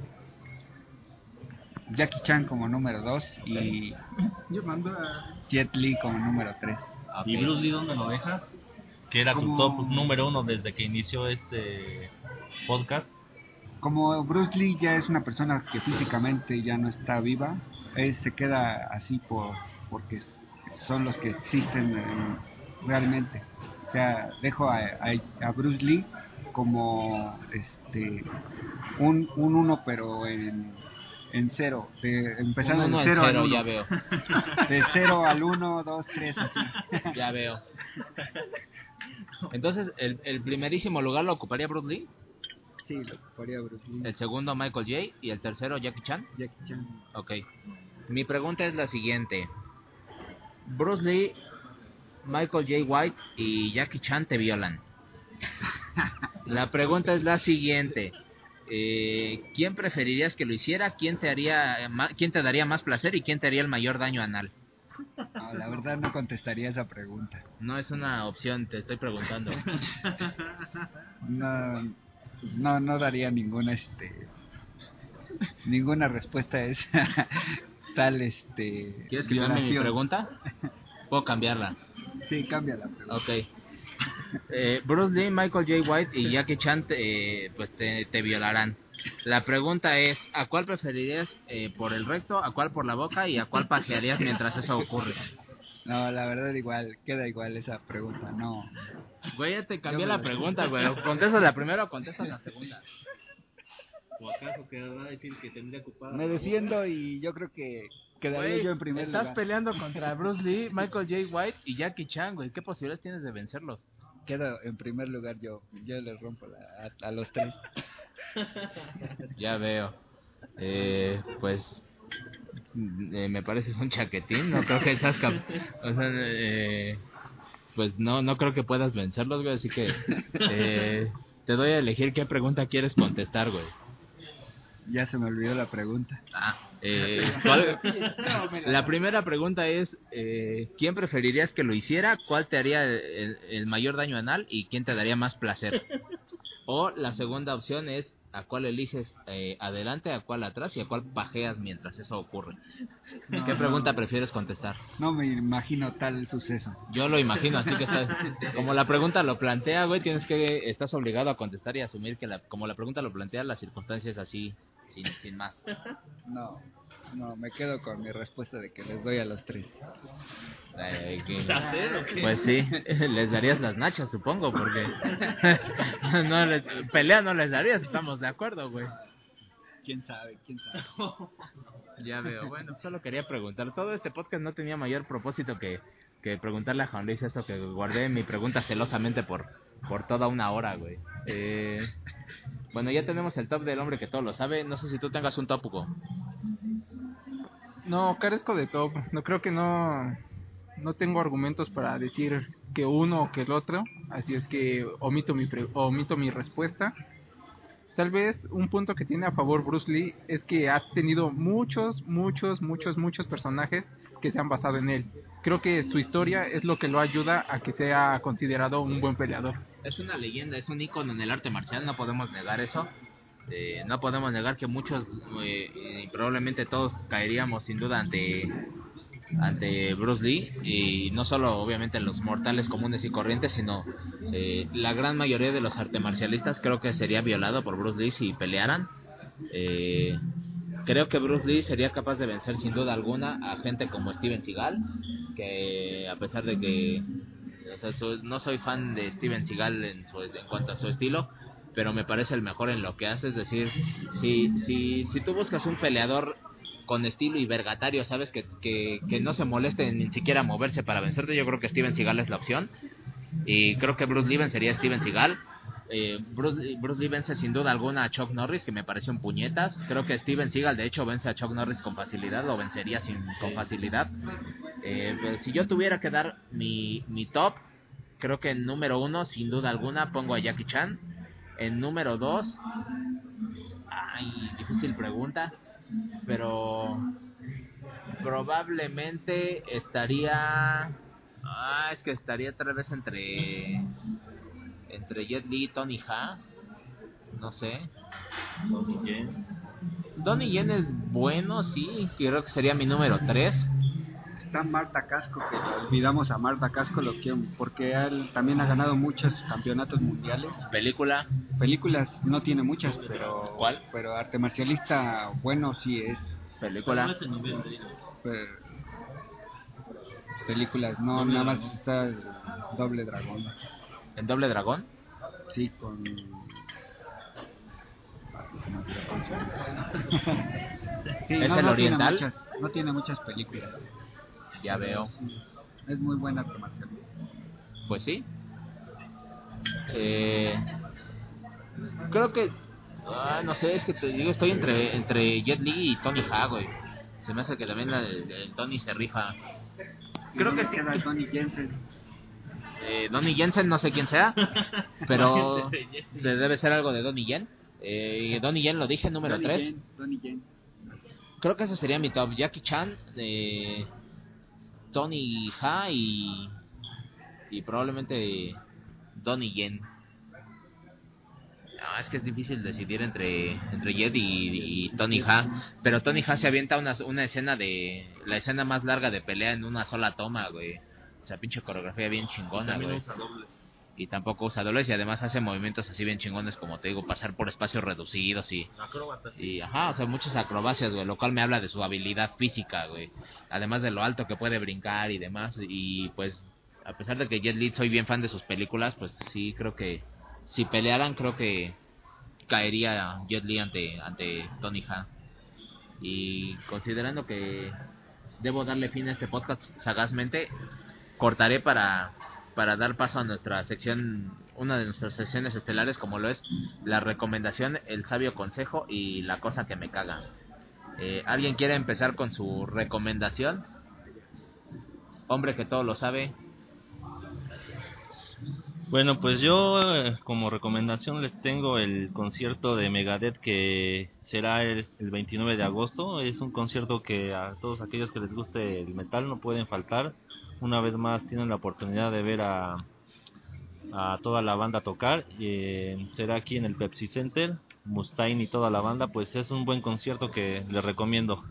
Jackie Chan como número 2 y [clears throat] Jet Li como número 3. ¿Y Ok. Bruce Lee dónde lo dejas? Que era tu top número uno desde que inició este podcast. Como Bruce Lee ya es una persona que físicamente ya no está viva, él se queda así por porque son los que existen eh, realmente. O sea, dejo a, a- a Bruce Lee como este un, un uno pero en, en cero, de, uno en cero, al uno. ya veo. De cero al uno, dos, tres, así. Ya veo. Entonces, ¿el, el primerísimo lugar lo ocuparía Bruce Lee, Sí, lo ocuparía Bruce Lee. el segundo Michael J. y el tercero Jackie Chan. Jackie Chan. Ok. Mi pregunta es la siguiente. Bruce Lee, Michael J. White y Jackie Chan te violan. [laughs] La pregunta es la siguiente. Eh, ¿Quién preferirías que lo hiciera? ¿Quién te haría, quién te daría más placer y quién te haría el mayor daño anal? No, la verdad no contestaría esa pregunta. No es una opción, te estoy preguntando. [laughs] No, no, no daría ninguna, este, ninguna respuesta a esa [laughs] tal, este. ¿Quieres que cambie mi pregunta? [laughs] Puedo cambiarla. Sí, cambia la pregunta. Ok. Eh, Bruce Lee, Michael J. White y Jackie Chan te, eh, pues te, te violarán. La pregunta es, ¿a cuál preferirías eh, por el recto, a cuál por la boca y a cuál pajearías mientras eso ocurre? No, la verdad igual, queda igual esa pregunta, no. Güey, ya te cambié la pregunta, güey. [laughs] ¿Contestas la primera o contestas la segunda? ¿O acaso querrá decir que tendría ocupada? Me defiendo y yo creo que quedaría Güey, yo en primer estás lugar. peleando contra [laughs] Bruce Lee, Michael J. White y Jackie Chan, güey. ¿Qué posibilidades tienes de vencerlos? Quedo en primer lugar yo, yo les rompo la- a, a los tres. Ya veo. Eh, pues eh, me pareces un chaquetín, no creo que estás cap- o sea, eh, pues no no creo que puedas vencerlos, güey, así que eh, te doy a elegir qué pregunta quieres contestar, güey. Ya se me olvidó la pregunta. Ah, eh, ¿cuál- La primera pregunta es eh, ¿quién preferirías que lo hiciera? ¿Cuál te haría el, el mayor daño anal y quién te daría más placer? O la segunda opción es ¿a cuál eliges eh, adelante, a cuál atrás y a cuál pajeas mientras eso ocurre? No, ¿Qué pregunta no. prefieres contestar? No me imagino tal suceso. Yo lo imagino, así que [laughs] como la pregunta lo plantea, güey, tienes que estás obligado a contestar y asumir que la, como la pregunta lo plantea, la circunstancia es así, sin, sin más. No, no, me quedo con mi respuesta de que les doy a los tres. Eh, que- ¿Placer o qué? Pues sí, [laughs] les darías las nachas, supongo, porque [laughs] no les- pelea no les darías, estamos de acuerdo, güey. ¿Quién sabe? ¿Quién sabe? [laughs] Ya veo, bueno, solo quería preguntar. Todo este podcast no tenía mayor propósito que, que preguntarle a Juan Luis esto que guardé mi pregunta celosamente por, por toda una hora, güey. Eh, bueno, ya tenemos el top del hombre que todo lo sabe. No sé si tú tengas un top, Hugo. No, carezco de top. No creo que no no tengo argumentos para decir que uno o que el otro, así es que omito mi pre- omito mi respuesta. Tal vez un punto que tiene a favor Bruce Lee es que ha tenido muchos, muchos, muchos, muchos personajes que se han basado en él. Creo que su historia es lo que lo ayuda a que sea considerado un buen peleador. Es una leyenda, es un ícono en el arte marcial, no podemos negar eso. Eh, no podemos negar que muchos, eh, y probablemente todos caeríamos sin duda ante ante Bruce Lee y no solo obviamente los mortales comunes y corrientes sino eh, la gran mayoría de los arte marcialistas creo que sería violado por Bruce Lee si pelearan. Eh, creo que Bruce Lee sería capaz de vencer sin duda alguna a gente como Steven Seagal que a pesar de que no soy fan de Steven Seagal en, su- en cuanto a su estilo pero me parece el mejor en lo que hace es decir si si si tú buscas un peleador con estilo y vergatario, ¿sabes? Que, que, que no se moleste ni siquiera moverse para vencerte. Yo creo que Steven Seagal es la opción. Y creo que Bruce Lee vencería a Steven Seagal. Eh, Bruce, Bruce Lee vence sin duda alguna a Chuck Norris, que me pareció un puñetas. Creo que Steven Seagal, de hecho, vence a Chuck Norris con facilidad, lo vencería sin, con facilidad. Eh, pero si yo tuviera que dar mi, mi top, creo que en número uno, sin duda alguna, pongo a Jackie Chan. En número dos, ay, difícil pregunta, pero probablemente estaría ah es que estaría tal vez entre entre Jet Li y Tony Ha no sé. Donnie Yen. Donnie Yen es bueno sí creo que sería mi número 3 Está Marta Casco, que olvidamos a Marta Casco, lo quiero, porque él también ha ganado muchos campeonatos mundiales. película Películas no tiene muchas, pero ¿Cuál? pero arte marcialista bueno sí es. película ¿Cuál es el nivel de? Pero- películas, no, Doble nada más está el Doble Dragón. en Doble Dragón Sí, con... [laughs] Sí, ¿Es no, el no oriental? Tiene muchas, no tiene muchas películas. Ya veo es muy buena arte marcialista. Pues sí. Eh, creo que. ah, no sé, es que te digo, estoy entre, entre Jet Li y Tony Ha, güey. Se me hace que también la de- el Tony se rifa. Creo que sí. Queda Tony Jensen. Eh, Donnie Jensen, no sé quién sea, [laughs] pero de- debe ser algo de Donnie Yen. Eh, Donnie Yen lo dije, número Donnie 3. Yen, Donnie Yen. Creo que ese sería mi top. Jackie Chan, eh, Tony Ha y, y probablemente Donnie Yen. No, es que es difícil decidir entre, entre Jet y, y Tony Ha. Pero Tony Ha se avienta una, una escena de... La escena más larga de pelea en una sola toma, güey. O sea, pinche coreografía bien chingona, güey usa. Y tampoco usa dobles y además hace movimientos así bien chingones como te digo, pasar por espacios reducidos y, Acróbata. y ajá, o sea, muchas acrobacias, güey, lo cual me habla de su habilidad física, güey. Además de lo alto que puede brincar y demás y pues a pesar de que Jet Li soy bien fan de sus películas, pues sí creo que si pelearan creo que caería Jet Li ante ante Tony Ha. Y considerando que debo darle fin a este podcast sagazmente, cortaré para para dar paso a nuestra sección, una de nuestras secciones estelares como lo es la recomendación, el sabio consejo y la cosa que me caga. Eh, ¿Alguien quiere empezar con su recomendación? Hombre que todo lo sabe. Bueno, pues yo eh, como recomendación les tengo el concierto de Megadeth que será el, el 29 de agosto. Es un concierto que a todos aquellos que les guste el metal no pueden faltar. Una vez más tienen la oportunidad de ver a, a toda la banda tocar. Eh, será aquí en el Pepsi Center. Mustaine y toda la banda, pues es un buen concierto que les recomiendo.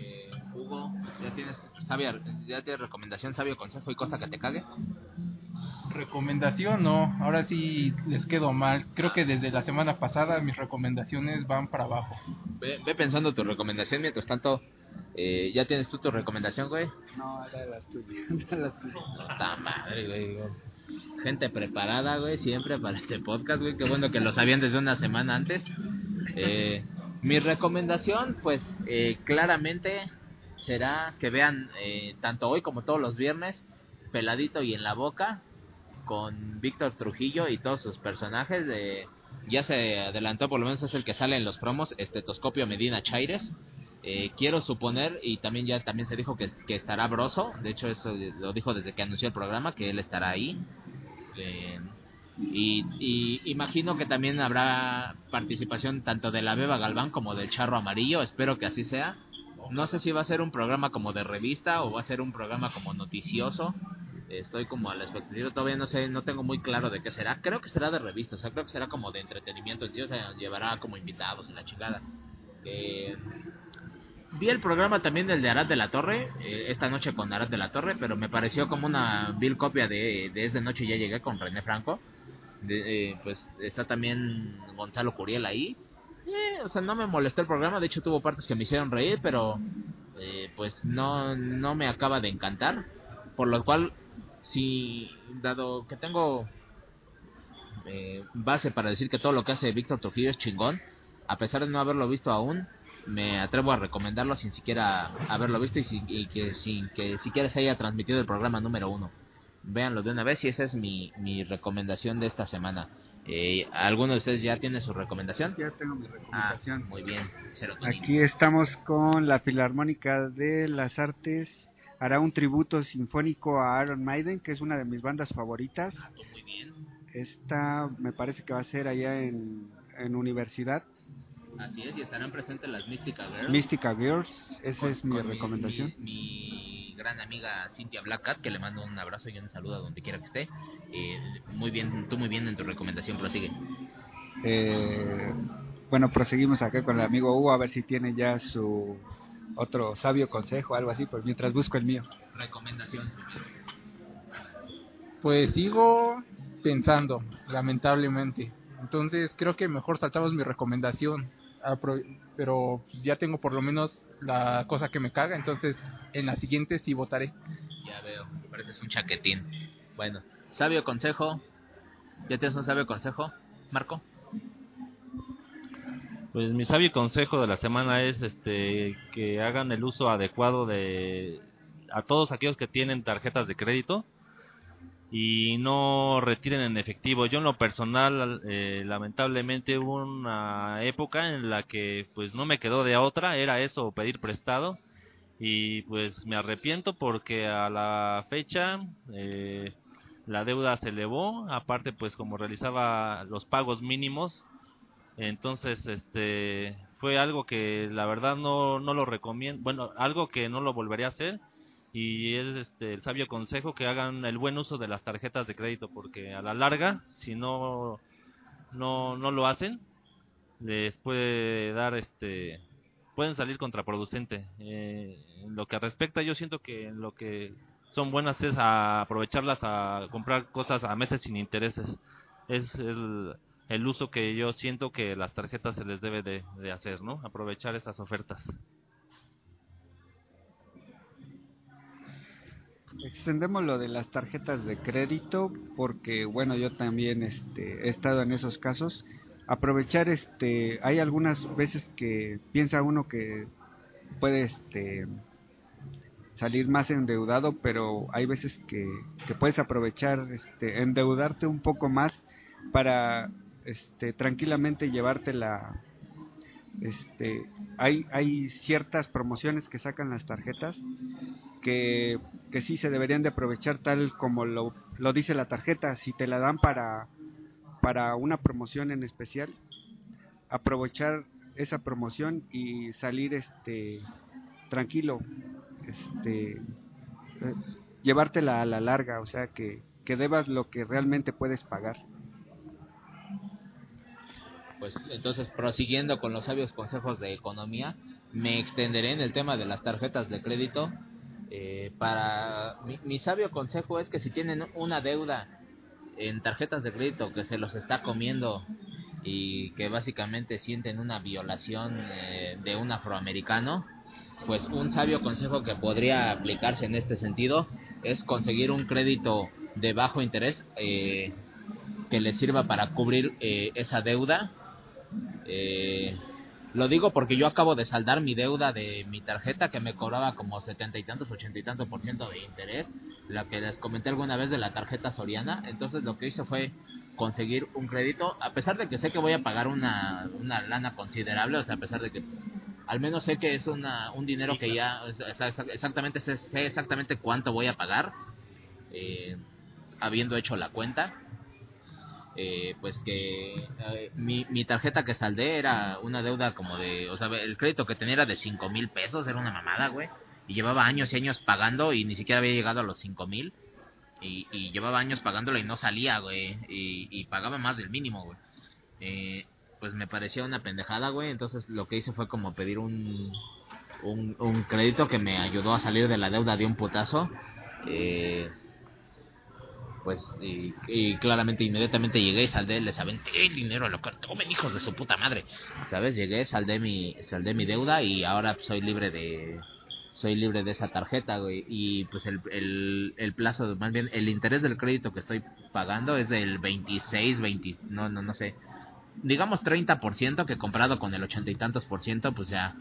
Eh, Hugo, ¿ya tienes, sabia, ¿ya tienes recomendación, sabio consejo y cosa que te cague? Recomendación, no. Ahora sí les quedo mal. Creo que desde la semana pasada mis recomendaciones van para abajo. Ve, ve pensando tu recomendación, mientras tanto, eh, ¿ya tienes tú tu recomendación, güey? No, era [laughs] era las tuyas. Puta madre, güey. Gente preparada, güey, siempre para este podcast, güey. Qué bueno que lo sabían desde una semana antes. Eh, mi recomendación, pues, eh, claramente será que vean eh, tanto hoy como todos los viernes, Peladito y en la Boca, con Víctor Trujillo y todos sus personajes. eh, ya se adelantó, por lo menos es el que sale en los promos, Estetoscopio Medina Chaires. Eh, quiero suponer, y también ya también se dijo que, que estará Broso, de hecho eso lo dijo desde que anunció el programa, que él estará ahí. Eh, Y, imagino que también habrá participación tanto de la Beba Galván como del Charro Amarillo, espero que así sea. No sé si va a ser un programa como de revista o va a ser un programa como noticioso. Estoy como a la expectativa, todavía no sé, no tengo muy claro de qué será. Creo que será de revista, o sea, creo que será como de entretenimiento en o sea, llevará como invitados en la chingada. Eh, vi el programa también del de Arad de la Torre, eh, esta noche con Arad de la Torre, pero me pareció como una vil copia de, de Es de Noche Ya Llegué con René Franco. De, eh, pues está también Gonzalo Curiel ahí. Eh, o sea, no me molestó el programa, de hecho tuvo partes que me hicieron reír, pero eh, pues no, no me acaba de encantar. Por lo cual, si dado que tengo base para decir que todo lo que hace Víctor Trujillo es chingón, a pesar de no haberlo visto aún, me atrevo a recomendarlo sin siquiera haberlo visto y, sin- y que sin que siquiera se haya transmitido el programa número uno. Véanlo de una vez y esa es mi, mi recomendación de esta semana. Eh, ¿Alguno de ustedes ya tiene su recomendación? Ya tengo mi Ah, recomendación. muy bien. Serotonina. Aquí estamos con la Filarmónica de las Artes. Hará un tributo sinfónico a Iron Maiden, que es una de mis bandas favoritas. Ah, muy bien. Esta me parece que va a ser allá en, en Universidad. Así es, y estarán presentes las Mystica Girls. Mystica Girls, esa con- es mi recomendación. Mi, mi gran amiga Cintia Blackcat, que le mando un abrazo y un saludo a donde quiera que esté. Eh, muy bien, tú muy bien en tu recomendación, prosigue. Eh, bueno, proseguimos acá con el amigo Hugo a ver si tiene ya su otro sabio consejo, algo así, pues mientras busco el mío. Recomendación. Pues sigo pensando, lamentablemente. Entonces creo que mejor saltamos mi recomendación. Pero ya tengo por lo menos la cosa que me caga, entonces en la siguiente sí votaré. Ya veo, pareces un chaquetín. Bueno, sabio consejo. ¿Ya tienes un sabio consejo, Marco? Pues mi sabio consejo de la semana es este que hagan el uso adecuado de a todos aquellos que tienen tarjetas de crédito y no retiren en efectivo. Yo en lo personal, eh, lamentablemente hubo una época en la que pues no me quedó de otra, era eso, pedir prestado y pues me arrepiento porque a la fecha eh, la deuda se elevó, aparte pues como realizaba los pagos mínimos, entonces este fue algo que la verdad no, no lo recomiendo, bueno, algo que no lo volvería a hacer y es este el sabio consejo que hagan el buen uso de las tarjetas de crédito porque a la larga si no no no lo hacen les puede dar este pueden salir contraproducente. Eh, en lo que respecta yo siento que en lo que son buenas es a aprovecharlas a comprar cosas a meses sin intereses. Es el, el uso que yo siento que las tarjetas se les debe de, de hacer no aprovechar esas ofertas Extendemos lo de las tarjetas de crédito porque bueno, yo también este he estado en esos casos. Aprovechar este hay algunas veces que piensa uno que puede este salir más endeudado, pero hay veces que, puedes aprovechar este endeudarte un poco más para este tranquilamente llevarte la este hay hay ciertas promociones que sacan las tarjetas que, que sí se deberían de aprovechar tal como lo, dice la tarjeta, si te la dan para, para una promoción en especial, aprovechar esa promoción y salir este tranquilo, este eh, llevártela a la larga, o sea que, que debas lo que realmente puedes pagar. Pues entonces, prosiguiendo con los sabios consejos de economía, me extenderé en el tema de las tarjetas de crédito. Eh, para mi, mi sabio consejo es que si tienen una deuda en tarjetas de crédito que se los está comiendo y que básicamente sienten una violación eh, de un afroamericano, pues un sabio consejo que podría aplicarse en este sentido es conseguir un crédito de bajo interés eh, que les sirva para cubrir eh, esa deuda. Eh, lo digo porque yo acabo de saldar mi deuda de mi tarjeta que me cobraba como setenta y tantos, ochenta y tantos por ciento de interés, la que les comenté alguna vez de la tarjeta Soriana. Entonces lo que hice fue conseguir un crédito, a pesar de que sé que voy a pagar una, una lana considerable, o sea, a pesar de que pues, al menos sé que es una, un dinero que ya exactamente sé, exactamente cuánto voy a pagar, eh, habiendo hecho la cuenta. Eh, pues que eh, mi, mi tarjeta que saldé era una deuda como de, o sea, el crédito que tenía era de cinco mil pesos, era una mamada, güey. Y llevaba años y años pagando y ni siquiera había llegado a los cinco mil. Y, y llevaba años pagándolo y no salía, güey. Y, y pagaba más del mínimo, güey. Eh, pues me parecía una pendejada, güey. Entonces lo que hice fue como pedir un, un, un crédito que me ayudó a salir de la deuda de un putazo. Eh, pues y, claramente inmediatamente llegué y saldé, les aventé el dinero a lo que tomen hijos de su puta madre, ¿sabes? Llegué, saldé mi, saldé mi deuda y ahora soy libre de, soy libre de esa tarjeta, güey, y pues el, el, el plazo, más bien el interés del crédito que estoy pagando es del 26, 20, no, no, no sé, digamos 30% que comparado con el ochenta y tantos por ciento, pues ya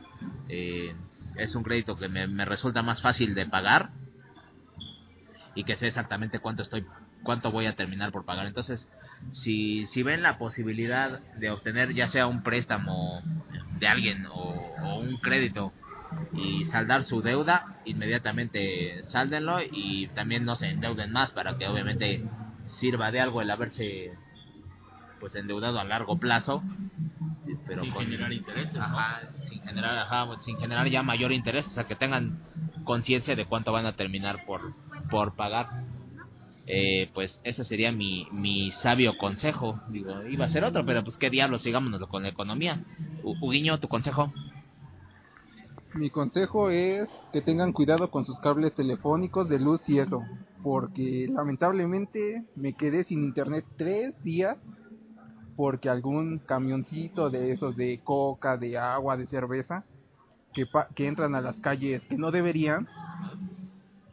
eh, es un crédito que me, me resulta más fácil de pagar y que sé exactamente cuánto estoy cuánto voy a terminar por pagar. Entonces, si, si ven la posibilidad de obtener ya sea un préstamo de alguien o, o un crédito y saldar su deuda, inmediatamente sáldenlo y también no se endeuden más para que obviamente sirva de algo el haberse pues endeudado a largo plazo pero Sin con generar intereses, ¿no? ajá, sin generar ajá, sin generar ya mayor interés o sea que tengan conciencia de cuánto van a terminar por por pagar eh, pues ese sería mi, mi sabio consejo. Digo, iba a ser otro, pero pues qué diablos, sigámonos con la economía. U- Huguiño, tu consejo. Mi consejo es que tengan cuidado con sus cables telefónicos de luz y eso, porque lamentablemente me quedé sin internet tres días porque algún camioncito de esos de coca, de agua, de cerveza, que, pa- que entran a las calles que no deberían,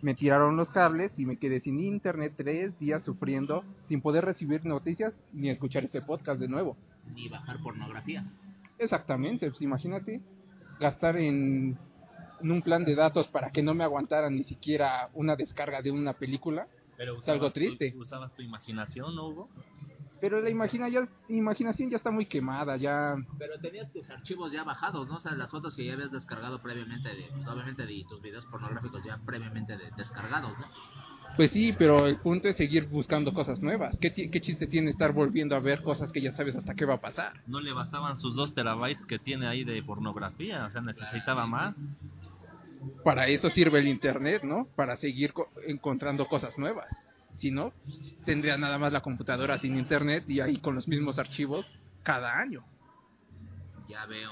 me tiraron los cables y me quedé sin internet tres días sufriendo sin poder recibir noticias ni escuchar este podcast de nuevo. Ni bajar pornografía. Exactamente, pues imagínate gastar en, en un plan de datos para que no me aguantaran ni siquiera una descarga de una película. Pero Es algo triste. ¿Usabas tu imaginación, no, Hugo? Pero la imagina ya, imaginación ya está muy quemada, ya... Pero tenías tus archivos ya bajados, ¿no? O sea, las fotos que ya habías descargado previamente, de, pues, obviamente, de tus videos pornográficos ya previamente de- descargados, ¿no? Pues sí, pero el punto es seguir buscando cosas nuevas. ¿Qué, ti- qué chiste tiene estar volviendo a ver cosas que ya sabes hasta qué va a pasar? No le bastaban sus dos terabytes que tiene ahí de pornografía, o sea, necesitaba más. Para eso sirve el internet, ¿no? Para seguir co- encontrando cosas nuevas. Si no, pues, tendría nada más la computadora sin internet y ahí con los mismos archivos cada año. Ya veo.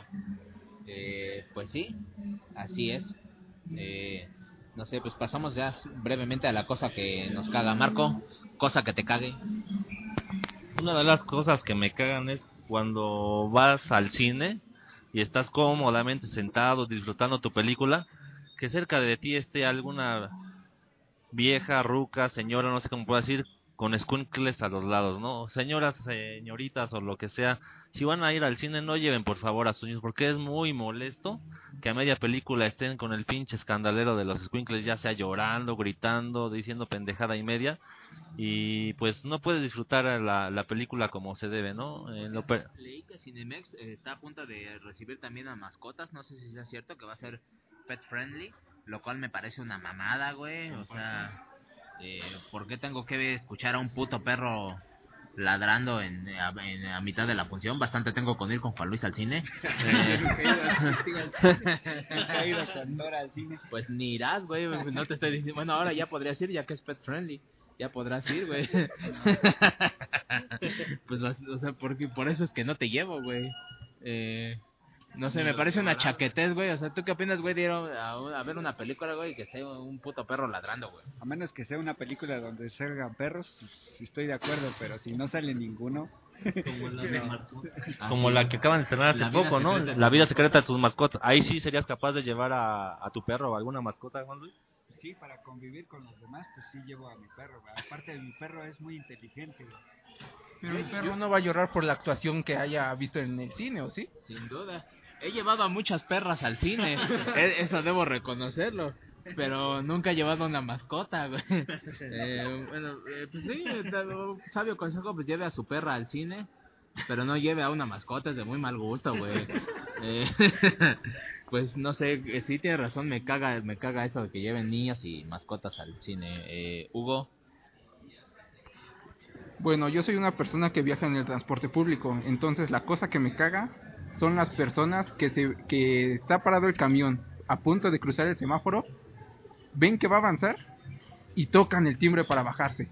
Eh, pues sí, así es. Eh, no sé, pues pasamos ya brevemente a la cosa que nos caga Marco. Cosa que te cague. Una de las cosas que me cagan es cuando vas al cine y estás cómodamente sentado disfrutando tu película, que cerca de ti esté alguna vieja, ruca, señora, no sé cómo puedo decir, con escuincles a los lados, ¿no? Señoras, señoritas o lo que sea, si van a ir al cine no lleven por favor a sus niños porque es muy molesto que a media película estén con el pinche escandalero de los escuincles ya sea llorando, gritando, diciendo pendejada y media y pues no puedes disfrutar la, la película como se debe, ¿no? Per- Leí que Cinemex eh, está a punto de recibir también a mascotas. No sé si sea cierto que va a ser pet friendly. Lo cual me parece una mamada, güey. O sea, eh, ¿por qué tengo que escuchar a un puto perro ladrando en, a, en- a mitad de la función? Bastante tengo con ir con Juan Luis al cine. Cine. [laughs] Pues ni irás, güey. [laughs] No te estoy diciendo. Bueno, ahora ya podrías ir, ya que es pet friendly. Ya podrás ir, güey. [laughs] pues, o sea, porque, por eso es que no te llevo, güey. Eh, no sé, me parece una chaquetez, güey. O sea, ¿tú qué opinas, güey, de ir a, a ver una película, güey, y que esté un puto perro ladrando, güey? A menos que sea una película donde salgan perros, pues sí estoy de acuerdo, pero si no sale ninguno... Como la de [laughs] como la que acaban de estrenar hace poco, ¿no? secreta de La tus vida mascotas. secreta de tus mascotas. Ahí sí serías capaz de llevar a, a tu perro o alguna mascota, Juan Luis. Sí, para convivir con los demás, pues sí llevo a mi perro. güey. Aparte, mi perro es muy inteligente. güey. Pero el perro no va a llorar por la actuación que haya visto en el cine, ¿o sí? Sin duda. He llevado a muchas perras al cine. [laughs] E- Eso debo reconocerlo. Pero nunca he llevado una mascota, güey. Eh, bueno, eh, pues sí, eh, dado sabio consejo, pues lleve a su perra al cine. Pero no lleve a una mascota, es de muy mal gusto, güey. Eh, [laughs] pues no sé, eh, sí tiene razón, me caga, me caga eso de que lleven niños y mascotas al cine. Eh, Hugo, Bueno, yo soy una persona que viaja en el transporte público, entonces la cosa que me caga son las personas que se que está parado el camión a punto de cruzar el semáforo, ven que va a avanzar y tocan el timbre para bajarse.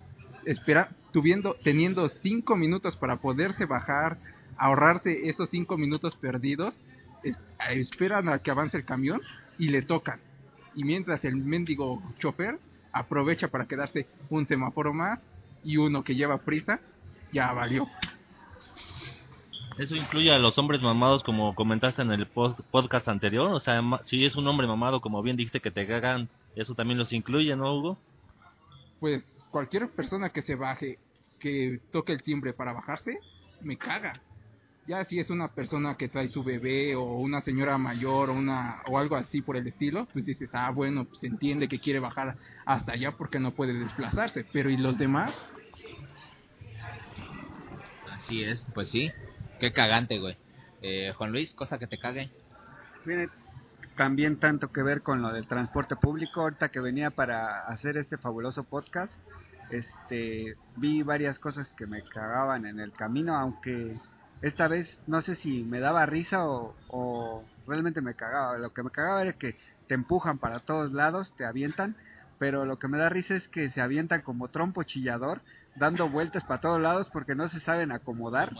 Espera, tuviendo, teniendo cinco minutos para poderse bajar, ahorrarse esos cinco minutos perdidos, es- esperan a que avance el camión y le tocan. Y mientras el mendigo chofer aprovecha para quedarse un semáforo más y uno que lleva prisa, ya valió. Eso incluye a los hombres mamados como comentaste en el post- podcast anterior. O sea, ma- si es un hombre mamado, como bien dijiste que te cagan, eso también los incluye, ¿no, Hugo? Pues cualquier persona que se baje, que toque el timbre para bajarse, me caga. Ya si es una persona que trae su bebé o una señora mayor o una o algo así por el estilo, pues dices, ah, bueno, pues se entiende que quiere bajar hasta allá porque no puede desplazarse. Pero ¿y los demás? Así es, pues sí. Qué cagante, güey. Eh, Juan Luis, cosa que te cague. Tiene también tanto que ver con lo del transporte público. Ahorita que venía para hacer este fabuloso podcast, este, vi varias cosas que me cagaban en el camino, aunque esta vez no sé si me daba risa o, o realmente me cagaba. Lo que me cagaba era que te empujan para todos lados, te avientan, pero lo que me da risa es que se avientan como trompo chillador, dando vueltas para todos lados porque no se saben acomodar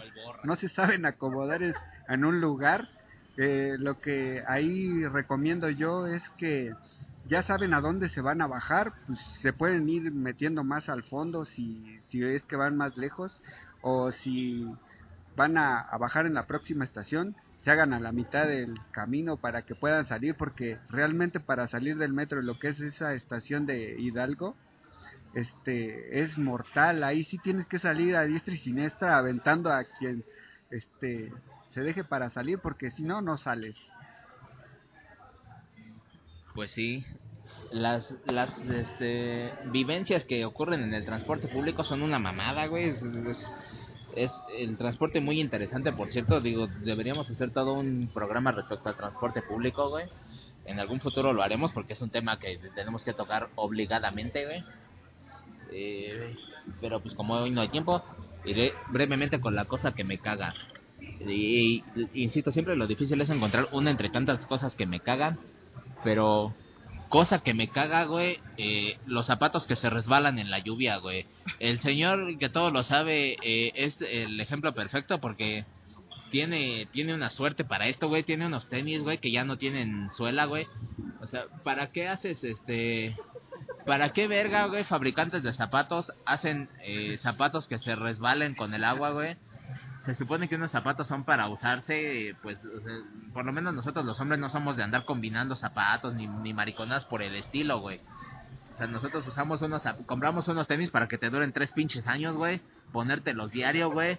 no se saben acomodar es- en un lugar. Eh, lo que ahí recomiendo yo es que ya saben a dónde se van a bajar, pues se pueden ir metiendo más al fondo si, si es que van más lejos o si van a, a bajar en la próxima estación, se hagan a la mitad del camino para que puedan salir porque realmente para salir del metro lo que es esa estación de Hidalgo este es mortal ahí sí tienes que salir a diestra y siniestra aventando a quien este se deje para salir porque si no no sales Pues sí. Las, las este, vivencias que ocurren en el transporte público son una mamada, güey. Es, es- es el transporte muy interesante, por cierto. Digo, deberíamos hacer todo un programa respecto al transporte público, güey. En algún futuro lo haremos porque es un tema que tenemos que tocar obligadamente, güey. Eh, pero pues como hoy no hay tiempo, iré brevemente con la cosa que me caga. Y, y- insisto, siempre lo difícil es encontrar una entre tantas cosas que me cagan. Pero cosa que me caga, güey, eh, los zapatos que se resbalan en la lluvia, güey. El señor que todo lo sabe eh, es el ejemplo perfecto porque tiene tiene una suerte para esto, güey. Tiene unos tenis, güey, que ya no tienen suela, güey. O sea, ¿para qué haces este... ¿Para qué verga, güey, fabricantes de zapatos hacen eh, zapatos que se resbalen con el agua, güey? Se supone que unos zapatos son para usarse, pues, por lo menos nosotros los hombres no somos de andar combinando zapatos ni, ni mariconas por el estilo, güey. O sea, nosotros usamos unos, compramos unos tenis para que te duren tres pinches años, güey. Ponértelos diario, güey.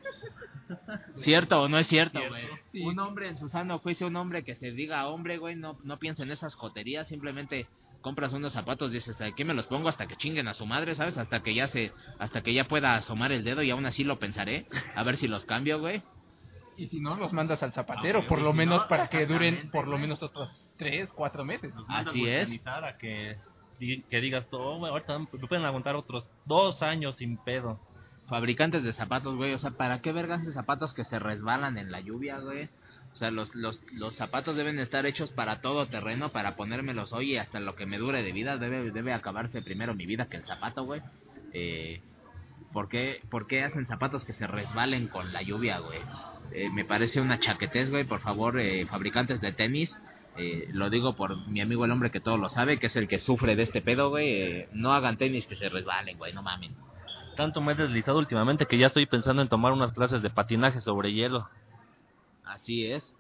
¿Cierto o no es cierto, güey? Sí. Un hombre en su sano juicio, un hombre que se diga hombre, güey, no, no piensa en esas joterías, simplemente compras unos zapatos, dices, ¿hasta qué me los pongo? Hasta que chinguen a su madre, ¿sabes? Hasta que ya se, hasta que ya pueda asomar el dedo y aún así lo pensaré, a ver si los cambio, güey. Y si no, los mandas al zapatero, Ah, por lo si menos no, para que duren por lo menos otros 3, 4 meses. Así es. A que, que digas, oh, güey, ahorita me pueden aguantar otros dos años sin pedo. Fabricantes de zapatos, güey, o sea, ¿para qué vergas de zapatos que se resbalan en la lluvia, güey? O sea, los, los, los zapatos deben estar hechos para todo terreno, para ponérmelos hoy y hasta lo que me dure de vida. Debe, debe acabarse primero mi vida que el zapato, güey. Eh, ¿por, qué, ¿Por qué hacen zapatos que se resbalen con la lluvia, güey? Eh, me parece una chaquetez, güey. Por favor, eh, fabricantes de tenis, eh, lo digo por mi amigo el hombre que todo lo sabe, que es el que sufre de este pedo, güey. no hagan tenis que se resbalen, güey, no mamen. Tanto me he deslizado últimamente que ya estoy pensando en tomar unas clases de patinaje sobre hielo. Así es.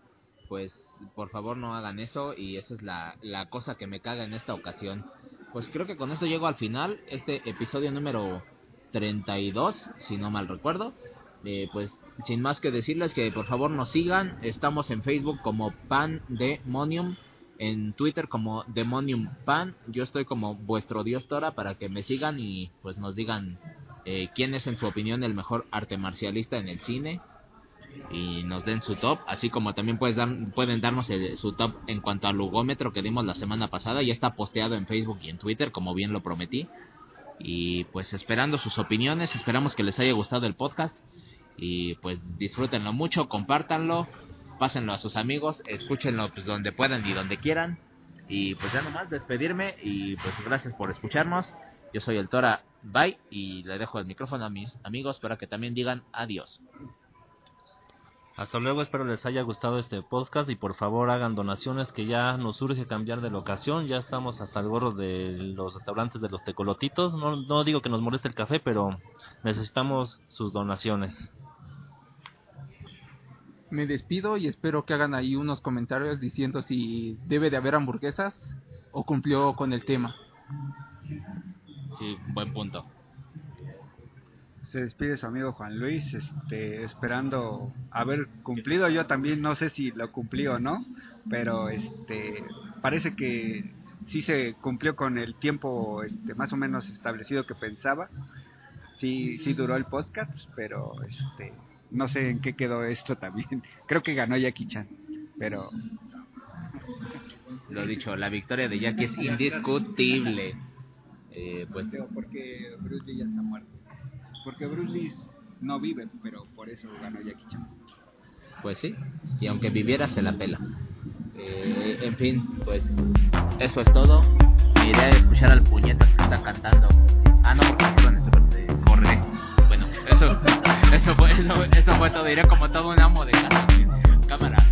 Pues por favor no hagan eso y esa es la, la cosa que me caga en esta ocasión. Pues creo que con esto llego al final, este episodio número 32, si no mal recuerdo. Eh, pues sin más que decirles que por favor nos sigan, estamos en Facebook como Pandemonium, en Twitter como Demonium Pan, yo estoy como vuestro dios Tora para que me sigan y pues nos digan eh, quién es en su opinión el mejor arte marcialista en el cine y nos den su top, así como también pueden darnos su top en cuanto al lugómetro que dimos la semana pasada, ya está posteado en Facebook y en Twitter, como bien lo prometí. Y pues esperando sus opiniones, esperamos que les haya gustado el podcast. Y pues disfrútenlo mucho, compártanlo, pásenlo a sus amigos, escúchenlo pues donde puedan y donde quieran. Y pues ya nomás despedirme y pues gracias por escucharnos. Yo soy el Tora Bye y le dejo el micrófono a mis amigos para que también digan adiós. Hasta luego, espero les haya gustado este podcast y por favor hagan donaciones que ya nos urge cambiar de locación, ya estamos hasta el gorro de los restaurantes de los tecolotitos, no, no digo que nos moleste el café, pero necesitamos sus donaciones. Me despido y espero que hagan ahí unos comentarios diciendo si debe de haber hamburguesas o cumplió con el tema. Sí, buen punto. Se despide su amigo Juan Luis, este, esperando haber cumplido. Yo también no sé si lo cumplí o no, pero este, parece que sí se cumplió con el tiempo este, más o menos establecido que pensaba. Sí, sí duró el podcast, pero este, no sé en qué quedó esto también. [laughs] Creo que ganó Jackie Chan, pero Lo dicho, la victoria de Jackie es indiscutible. Eh, pues porque Bruce Lee ya está muerto. Porque Bruce Lee no vive, pero por eso ganó Jackie Chan. Pues sí, y aunque viviera se la pela. Eh, en fin, pues eso es todo. Me iré a escuchar al puñetas que está cantando. Ah, no, porque hicieron el super de corre. Bueno, eso, [laughs] eso fue, eso, eso fue todo. Iré como todo un amo de casa. Cámara,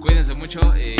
cuídense mucho. Eh,